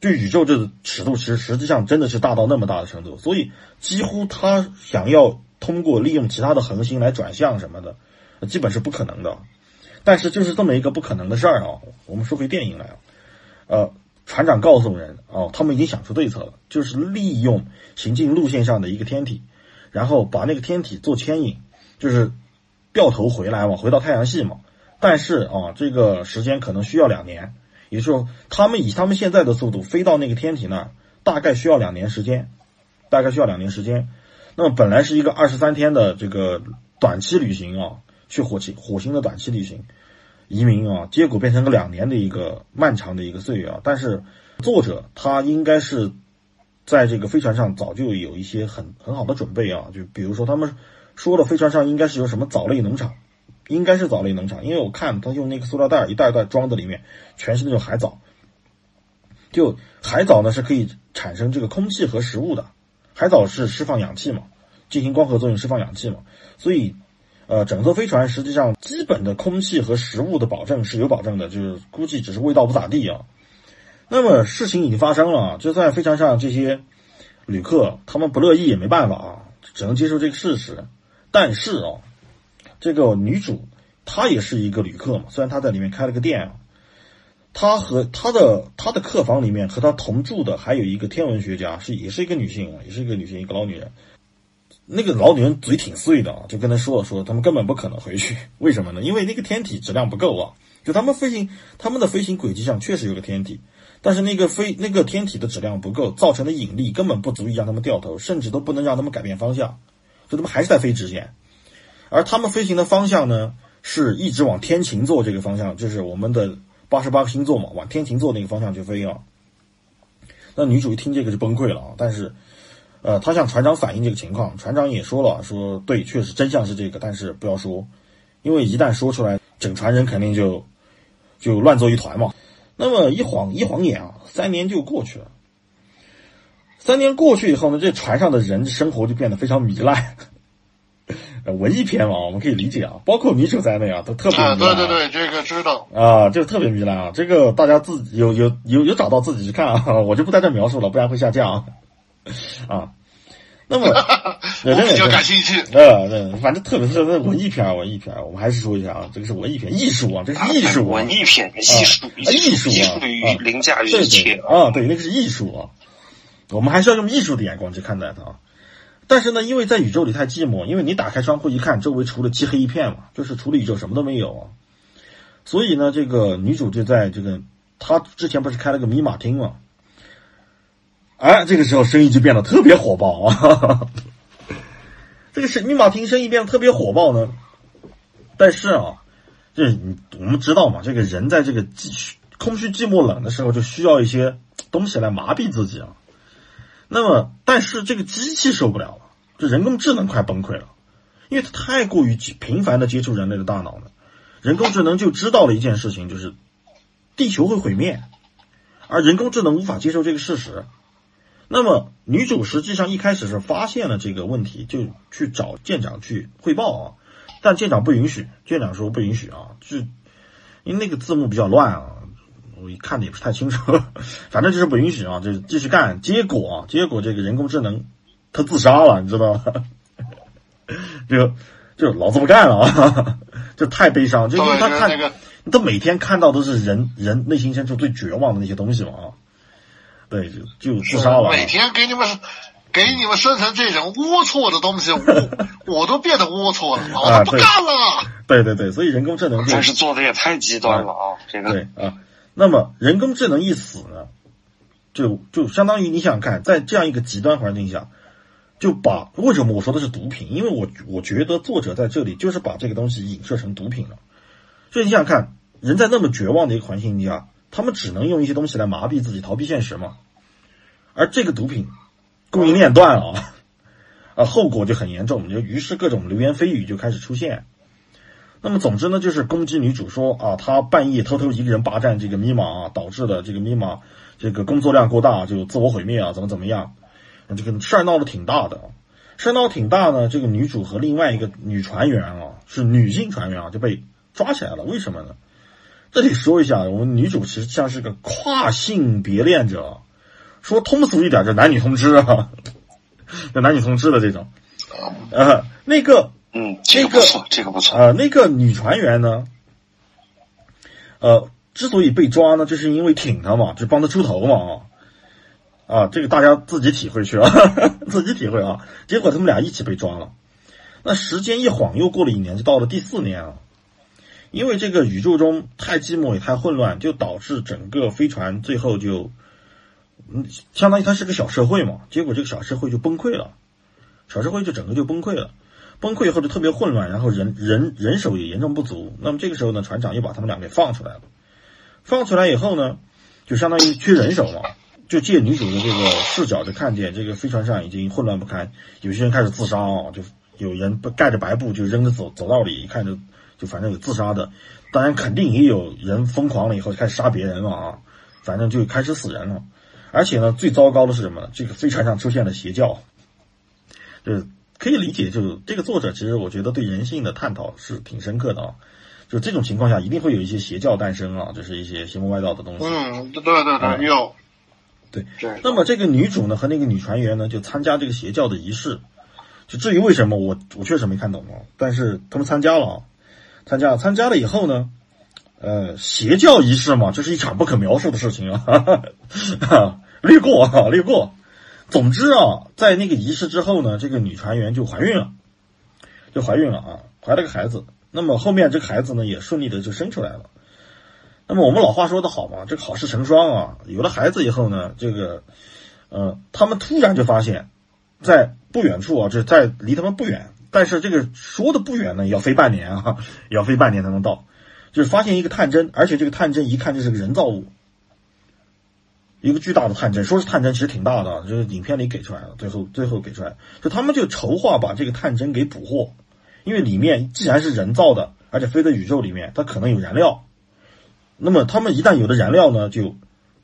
就宇宙这个尺度，其实实际上真的是大到那么大的程度，所以几乎他想要通过利用其他的恒星来转向什么的，基本是不可能的。但是就是这么一个不可能的事儿啊，我们说回电影来啊，呃。船长告诉人哦，他们已经想出对策了，就是利用行进路线上的一个天体，然后把那个天体做牵引，就是掉头回来嘛，回到太阳系嘛。但是啊，这个时间可能需要两年，也就是说，他们以他们现在的速度飞到那个天体那儿，大概需要两年时间，大概需要两年时间。那么本来是一个二十三天的这个短期旅行啊，去火星火星的短期旅行。移民啊，结果变成了两年的一个漫长的一个岁月啊！但是作者他应该是在这个飞船上早就有一些很很好的准备啊，就比如说他们说了飞船上应该是有什么藻类农场，应该是藻类农场，因为我看他用那个塑料袋一袋一袋装的里面全是那种海藻，就海藻呢是可以产生这个空气和食物的，海藻是释放氧气嘛，进行光合作用释放氧气嘛，所以。呃，整艘飞船实际上基本的空气和食物的保证是有保证的，就是估计只是味道不咋地啊。那么事情已经发生了，就算飞船上这些旅客他们不乐意也没办法啊，只能接受这个事实。但是啊，这个女主她也是一个旅客嘛，虽然她在里面开了个店啊，她和她的她的客房里面和她同住的还有一个天文学家，是也是一个女性啊，也是一个女性，一个老女人。那个老女人嘴挺碎的啊，就跟他说了说，他们根本不可能回去，为什么呢？因为那个天体质量不够啊，就他们飞行，他们的飞行轨迹上确实有个天体，但是那个飞那个天体的质量不够，造成的引力根本不足以让他们掉头，甚至都不能让他们改变方向，就他们还是在飞直线，而他们飞行的方向呢，是一直往天琴座这个方向，就是我们的八十八个星座嘛，往天琴座那个方向去飞啊。那女主一听这个就崩溃了啊，但是。呃，她向船长反映这个情况，船长也说了，说对，确实真相是这个，但是不要说，因为一旦说出来，整船人肯定就就乱作一团嘛。那么一晃一晃眼啊，三年就过去了。三年过去以后呢，这船上的人生活就变得非常糜烂。文艺片嘛，我们可以理解啊，包括女主在内啊，都特别糜烂。对对对，这个知道啊，就特别迷烂啊。这个大家自己有有有有找到自己去看啊，我就不在这描述了，不然会下降。啊，那么 我比较感兴趣。呃，对，反正特别是那文艺片，文艺片，我们还是说一下啊，这个是文艺片，艺术啊，这是艺术，文艺片，艺术，艺术啊，凌驾于一切啊，对，那个是艺术啊，我们还是要用艺术的眼光去看待它啊。但是呢，因为在宇宙里太寂寞，因为你打开窗户一看，周围除了漆黑一片嘛，就是除了宇宙什么都没有啊。所以呢，这个女主就在这个，她之前不是开了个密码厅嘛。哎，这个时候生意就变得特别火爆啊！这个是密码厅生意变得特别火爆呢。但是啊，这你我们知道嘛，这个人在这个寂空虚、寂寞、冷的时候，就需要一些东西来麻痹自己啊。那么，但是这个机器受不了了，这人工智能快崩溃了，因为它太过于频繁的接触人类的大脑了。人工智能就知道了一件事情，就是地球会毁灭，而人工智能无法接受这个事实。那么女主实际上一开始是发现了这个问题，就去找舰长去汇报啊，但舰长不允许，舰长说不允许啊，就因为那个字幕比较乱啊，我一看的也不是太清楚，反正就是不允许啊，就是继续干。结果啊，结果这个人工智能他自杀了，你知道吗？就就老子不干了啊，就太悲伤，就因为他看他每天看到都是人人内心深处最绝望的那些东西嘛啊。对，就就自杀了。每天给你们给你们生成这种龌龊的东西，我我都变得龌龊了，我不干了。对对对，所以人工智能真是做的也太极端了啊！这个对啊，那么人工智能一死呢，就就相当于你想看，在这样一个极端环境下，就把为什么我说的是毒品？因为我我觉得作者在这里就是把这个东西影射成毒品了。所以你想看，人在那么绝望的一个环境下。他们只能用一些东西来麻痹自己，逃避现实嘛。而这个毒品供应链断了，啊，后果就很严重，就于是各种流言蜚语就开始出现。那么总之呢，就是攻击女主说啊，她半夜偷偷一个人霸占这个密码啊，导致的这个密码这个工作量过大，就自我毁灭啊，怎么怎么样。这个事儿闹得挺大的，事儿闹挺大呢。这个女主和另外一个女船员啊，是女性船员啊，就被抓起来了。为什么呢？这里说一下，我们女主其实像是个跨性别恋者，说通俗一点，就男女通吃啊，就男女通吃的这种。呃，那个，嗯，这个不错，这个不错啊。那个女船员呢，呃，之所以被抓呢，就是因为挺她嘛，就帮她出头嘛啊。啊，这个大家自己体会去啊，自己体会啊。结果他们俩一起被抓了。那时间一晃又过了一年，就到了第四年了。因为这个宇宙中太寂寞也太混乱，就导致整个飞船最后就，嗯，相当于它是个小社会嘛。结果这个小社会就崩溃了，小社会就整个就崩溃了。崩溃以后就特别混乱，然后人人人手也严重不足。那么这个时候呢，船长又把他们俩给放出来了。放出来以后呢，就相当于缺人手嘛，就借女主的这个视角，就看见这个飞船上已经混乱不堪，有些人开始自杀啊，就有人不盖着白布就扔在走走道里，一看就。就反正有自杀的，当然肯定也有人疯狂了以后开始杀别人了啊，反正就开始死人了。而且呢，最糟糕的是什么？这个飞船上出现了邪教，就是可以理解，就是这个作者其实我觉得对人性的探讨是挺深刻的啊。就这种情况下，一定会有一些邪教诞生啊，就是一些邪魔歪道的东西。嗯，对对对，有。对。那么这个女主呢和那个女船员呢就参加这个邪教的仪式，就至于为什么我我确实没看懂啊，但是他们参加了啊。参加参加了以后呢，呃，邪教仪式嘛，这是一场不可描述的事情啊，略过啊，略过。总之啊，在那个仪式之后呢，这个女船员就怀孕了，就怀孕了啊，怀了个孩子。那么后面这个孩子呢，也顺利的就生出来了。那么我们老话说的好嘛，这个好事成双啊，有了孩子以后呢，这个，呃，他们突然就发现，在不远处啊，就在离他们不远。但是这个说的不远呢，要飞半年啊，要飞半年才能到。就是发现一个探针，而且这个探针一看就是个人造物，一个巨大的探针。说是探针，其实挺大的，就是影片里给出来了。最后最后给出来，就他们就筹划把这个探针给捕获，因为里面既然是人造的，而且飞在宇宙里面，它可能有燃料。那么他们一旦有了燃料呢，就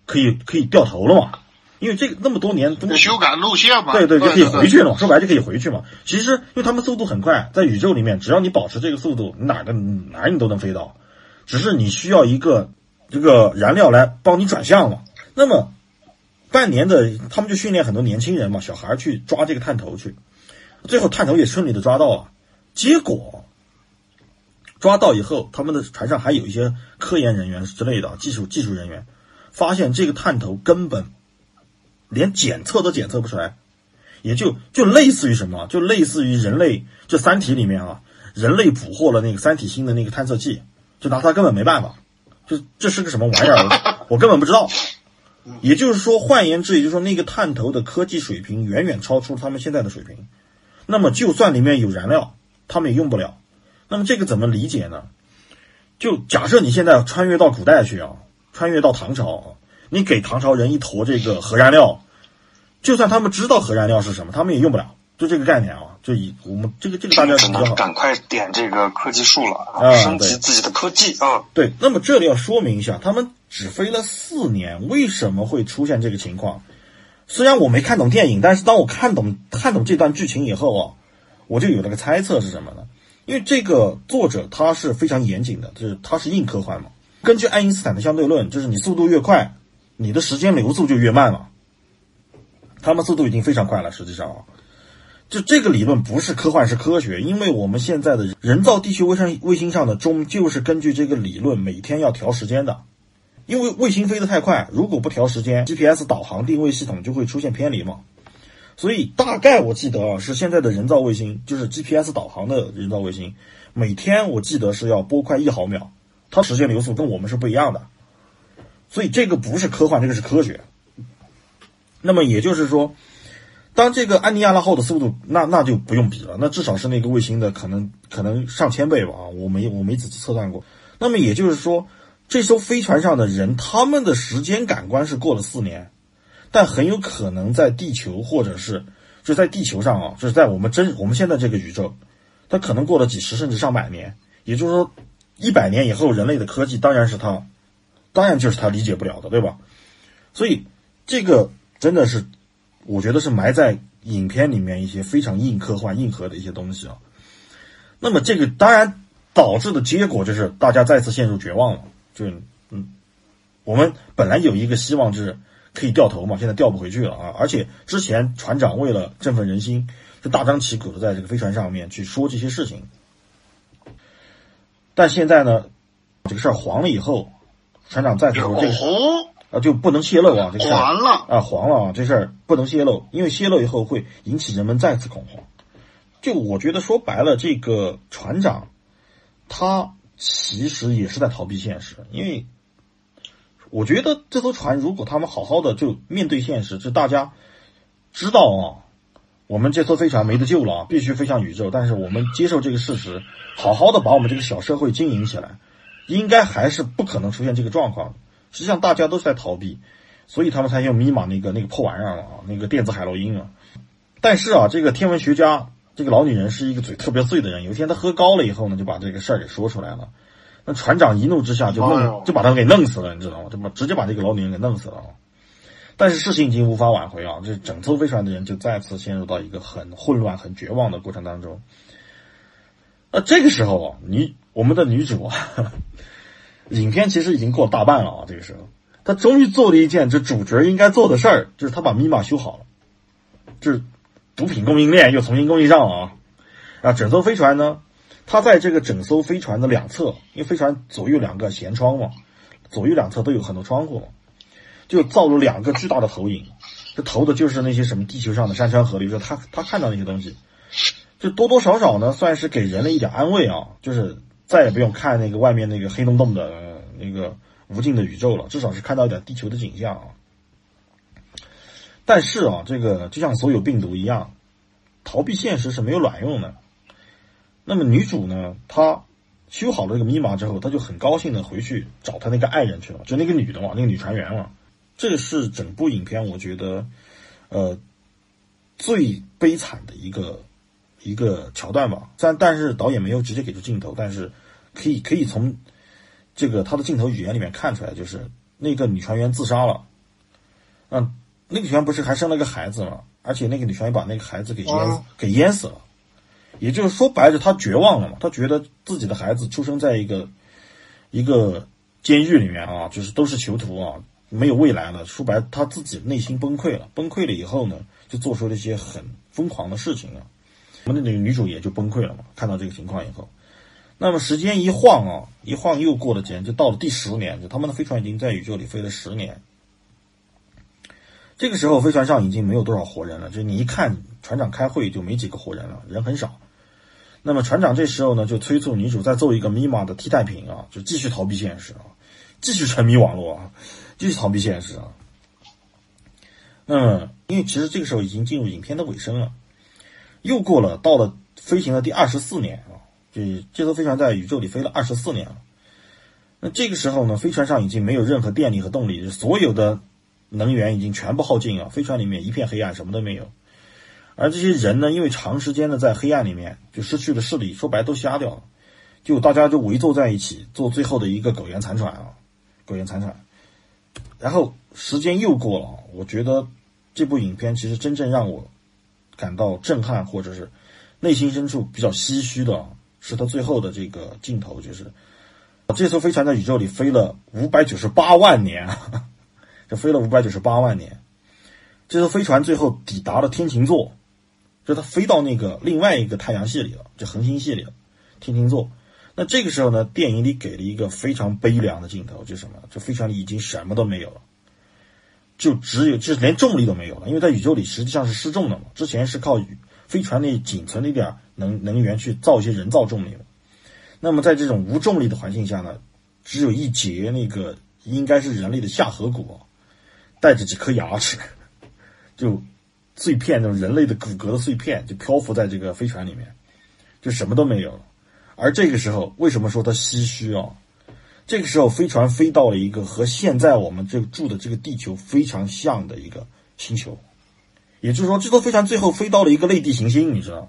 可以可以掉头了嘛。因为这个那么多年，修改路线嘛，对对，就可以回去了嘛。说白就可以回去嘛。其实，因为他们速度很快，在宇宙里面，只要你保持这个速度，哪个哪你都能飞到。只是你需要一个这个燃料来帮你转向嘛。那么，半年的他们就训练很多年轻人嘛，小孩去抓这个探头去。最后探头也顺利的抓到了。结果抓到以后，他们的船上还有一些科研人员之类的技术技术人员，发现这个探头根本。连检测都检测不出来，也就就类似于什么，就类似于人类这《三体》里面啊，人类捕获了那个三体星的那个探测器，就拿它根本没办法，就这是个什么玩意儿，我根本不知道。也就是说，换言之，也就是说，那个探头的科技水平远远超出他们现在的水平。那么，就算里面有燃料，他们也用不了。那么，这个怎么理解呢？就假设你现在穿越到古代去啊，穿越到唐朝。你给唐朝人一坨这个核燃料，就算他们知道核燃料是什么，他们也用不了。就这个概念啊，就以我们这个这个大家只能赶快点这个科技树了啊，升级自己的科技啊。对，那么这里要说明一下，他们只飞了四年，为什么会出现这个情况？虽然我没看懂电影，但是当我看懂看懂这段剧情以后啊，我就有了个猜测是什么呢？因为这个作者他是非常严谨的，就是他是硬科幻嘛。根据爱因斯坦的相对论，就是你速度越快。你的时间流速就越慢了，他们速度已经非常快了。实际上啊，就这个理论不是科幻，是科学。因为我们现在的人造地球卫星卫星上的钟就是根据这个理论每天要调时间的。因为卫星飞得太快，如果不调时间，GPS 导航定位系统就会出现偏离嘛。所以大概我记得啊，是现在的人造卫星，就是 GPS 导航的人造卫星，每天我记得是要拨快一毫秒，它时间流速跟我们是不一样的。所以这个不是科幻，这个是科学。那么也就是说，当这个安尼亚拉号的速度，那那就不用比了，那至少是那个卫星的可能可能上千倍吧啊！我没我没仔细测算过。那么也就是说，这艘飞船上的人，他们的时间感官是过了四年，但很有可能在地球或者是就在地球上啊，就是在我们真我们现在这个宇宙，它可能过了几十甚至上百年。也就是说，一百年以后，人类的科技当然是它。当然就是他理解不了的，对吧？所以这个真的是我觉得是埋在影片里面一些非常硬科幻、硬核的一些东西啊。那么这个当然导致的结果就是大家再次陷入绝望了，就嗯，我们本来有一个希望是可以掉头嘛，现在掉不回去了啊！而且之前船长为了振奋人心，就大张旗鼓的在这个飞船上面去说这些事情，但现在呢，这个事儿黄了以后，船长再次说这个。啊，就不能泄露啊！这个黄了啊，黄了啊！这事儿不能泄露，因为泄露以后会引起人们再次恐慌。就我觉得说白了，这个船长他其实也是在逃避现实，因为我觉得这艘船如果他们好好的就面对现实，就大家知道啊，我们这艘飞船没得救了啊，必须飞向宇宙。但是我们接受这个事实，好好的把我们这个小社会经营起来，应该还是不可能出现这个状况。实际上大家都是在逃避，所以他们才用密码那个那个破玩意儿啊，那个电子海洛因啊。但是啊，这个天文学家这个老女人是一个嘴特别碎的人。有一天她喝高了以后呢，就把这个事儿给说出来了。那船长一怒之下就弄就把她给弄死了，你知道吗？就把直接把这个老女人给弄死了。但是事情已经无法挽回啊，这整艘飞船的人就再次陷入到一个很混乱、很绝望的过程当中。那这个时候啊，女我们的女主啊。影片其实已经过大半了啊！这个时候，她终于做了一件这主角应该做的事儿，就是她把密码修好了，就是毒品供应链又重新供应上了啊！啊，整艘飞船呢，它在这个整艘飞船的两侧，因为飞船左右两个舷窗嘛，左右两侧都有很多窗户，就造了两个巨大的投影，这投的就是那些什么地球上的山川河流，就他他看到那些东西，就多多少少呢，算是给人类一点安慰啊，就是。再也不用看那个外面那个黑洞洞的那个无尽的宇宙了，至少是看到一点地球的景象啊。但是啊，这个就像所有病毒一样，逃避现实是没有卵用的。那么女主呢，她修好了这个密码之后，她就很高兴的回去找她那个爱人去了，就那个女的嘛，那个女船员嘛。这是整部影片我觉得，呃，最悲惨的一个。一个桥段吧，但但是导演没有直接给出镜头，但是可以可以从这个他的镜头语言里面看出来，就是那个女船员自杀了。嗯，那个船员不是还生了个孩子吗？而且那个女船也把那个孩子给淹给淹死了。也就是说白了，她绝望了嘛？她觉得自己的孩子出生在一个一个监狱里面啊，就是都是囚徒啊，没有未来了。说白，她自己内心崩溃了。崩溃了以后呢，就做出了一些很疯狂的事情啊。我们的那个女主也就崩溃了嘛，看到这个情况以后，那么时间一晃啊，一晃又过了几年，就到了第十年，就他们的飞船已经在宇宙里飞了十年。这个时候飞船上已经没有多少活人了，就是你一看船长开会就没几个活人了，人很少。那么船长这时候呢就催促女主再做一个密码的替代品啊，就继续逃避现实啊，继续沉迷网络啊，继续逃避现实啊。那么，因为其实这个时候已经进入影片的尾声了。又过了，到了飞行的第二十四年啊，这这艘飞船在宇宙里飞了二十四年了。那这个时候呢，飞船上已经没有任何电力和动力，所有的能源已经全部耗尽啊，飞船里面一片黑暗，什么都没有。而这些人呢，因为长时间的在黑暗里面，就失去了视力，说白都瞎掉了。就大家就围坐在一起，做最后的一个苟延残喘啊，苟延残喘。然后时间又过了，我觉得这部影片其实真正让我。感到震撼，或者是内心深处比较唏嘘的，是他最后的这个镜头，就是这艘飞船在宇宙里飞了五百九十八万年，就飞了五百九十八万年。这艘飞船最后抵达了天琴座，就它飞到那个另外一个太阳系里了，就恒星系里了，天琴座。那这个时候呢，电影里给了一个非常悲凉的镜头，就什么？这飞船里已经什么都没有了。就只有，就是连重力都没有了，因为在宇宙里实际上是失重的嘛。之前是靠飞船内仅存的一点能能源去造一些人造重力的。那么在这种无重力的环境下呢，只有一节那个应该是人类的下颌骨，带着几颗牙齿，就碎片那种人类的骨骼的碎片就漂浮在这个飞船里面，就什么都没有。而这个时候，为什么说它唏嘘啊？这个时候，飞船飞到了一个和现在我们这个住的这个地球非常像的一个星球，也就是说，这艘飞船最后飞到了一个类地行星，你知道吗？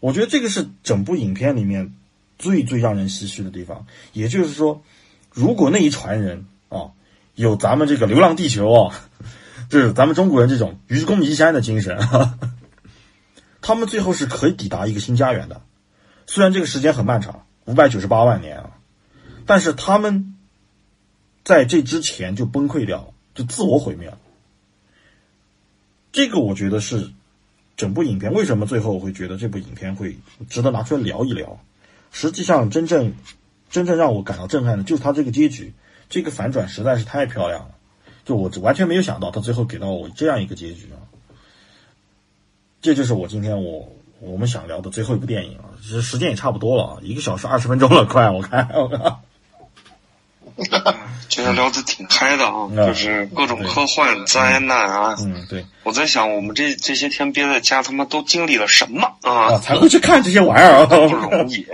我觉得这个是整部影片里面最最让人唏嘘的地方。也就是说，如果那一船人啊有咱们这个《流浪地球》啊就是咱们中国人这种愚公移山的精神，他们最后是可以抵达一个新家园的。虽然这个时间很漫长，五百九十八万年啊，但是他们在这之前就崩溃掉了，就自我毁灭了。这个我觉得是整部影片为什么最后会觉得这部影片会值得拿出来聊一聊。实际上，真正真正让我感到震撼的，就是他这个结局，这个反转实在是太漂亮了。就我完全没有想到，他最后给到我这样一个结局啊！这就是我今天我我们想聊的最后一部电影啊。其实时间也差不多了啊，一个小时二十分钟了，快我看。今天聊的挺开的啊，就是各种科幻、灾难啊。嗯，对。我在想，我们这这些天憋在家，他妈都经历了什么啊？才会去看这些玩意儿啊？不容易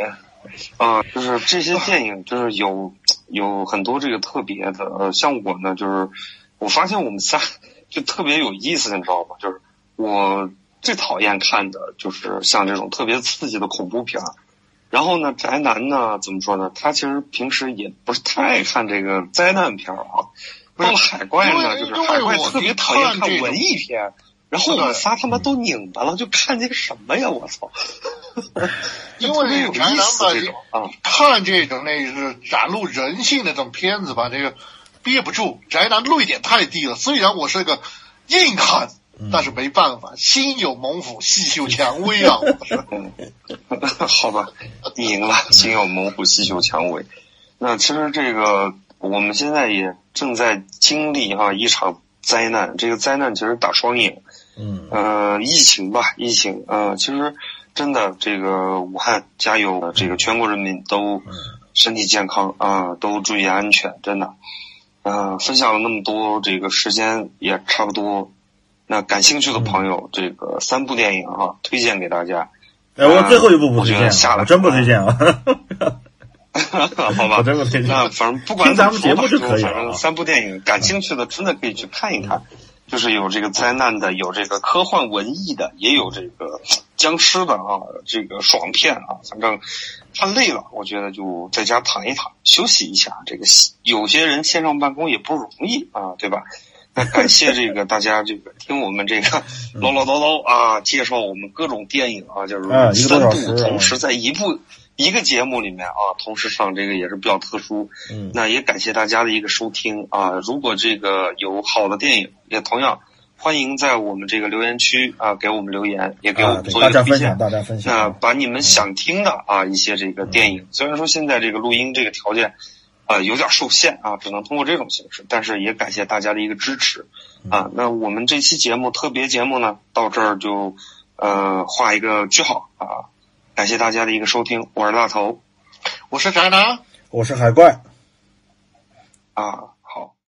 啊！就是这些电影，就是有有很多这个特别的。呃，像我呢，就是我发现我们仨 就特别有意思，你知道吗？就是我最讨厌看的就是像这种特别刺激的恐怖片儿。然后呢，宅男呢，怎么说呢？他其实平时也不是太爱看这个灾难片儿啊。到了海怪呢，就是海怪特别讨厌看文艺片。然后我们仨他妈都拧巴了，就看这个什么呀？我操！因为宅男吧，看这种那是展露人性的这种片子吧，这个憋不住，宅男泪点太低了。虽然我是个硬汉。但是没办法，心有猛虎，细嗅蔷薇啊！好吧，你赢了，心有猛虎，细嗅蔷薇。那其实这个我们现在也正在经历哈一场灾难，这个灾难其实打双引，嗯呃，疫情吧，疫情呃，其实真的这个武汉加油，这个全国人民都身体健康啊，都注意安全，真的。嗯，分享了那么多，这个时间也差不多。那感兴趣的朋友，这个三部电影哈，推荐给大家。哎，我最后一部不推荐，下了真不推荐啊。好吧，我真不推荐。那反正不管咱们节目就可以了。三部电影，感兴趣的真的可以去看一看。就是有这个灾难的，有这个科幻文艺的，也有这个僵尸的啊，这个爽片啊。反正看累了，我觉得就在家躺一躺，休息一下。这个有些人线上办公也不容易啊，对吧？那感谢这个大家这个听我们这个唠唠叨叨啊，介绍我们各种电影啊，就是三部同时在一部一个节目里面啊，同时上这个也是比较特殊。嗯，那也感谢大家的一个收听啊。如果这个有好的电影，也同样欢迎在我们这个留言区啊给我们留言，也给我们做一个分享。大家分享，那把你们想听的啊一些这个电影，虽然说现在这个录音这个条件。呃，有点受限啊，只能通过这种形式，但是也感谢大家的一个支持啊。那我们这期节目特别节目呢，到这儿就呃画一个句号啊。感谢大家的一个收听，我是大头，我是宅男，我是海怪啊。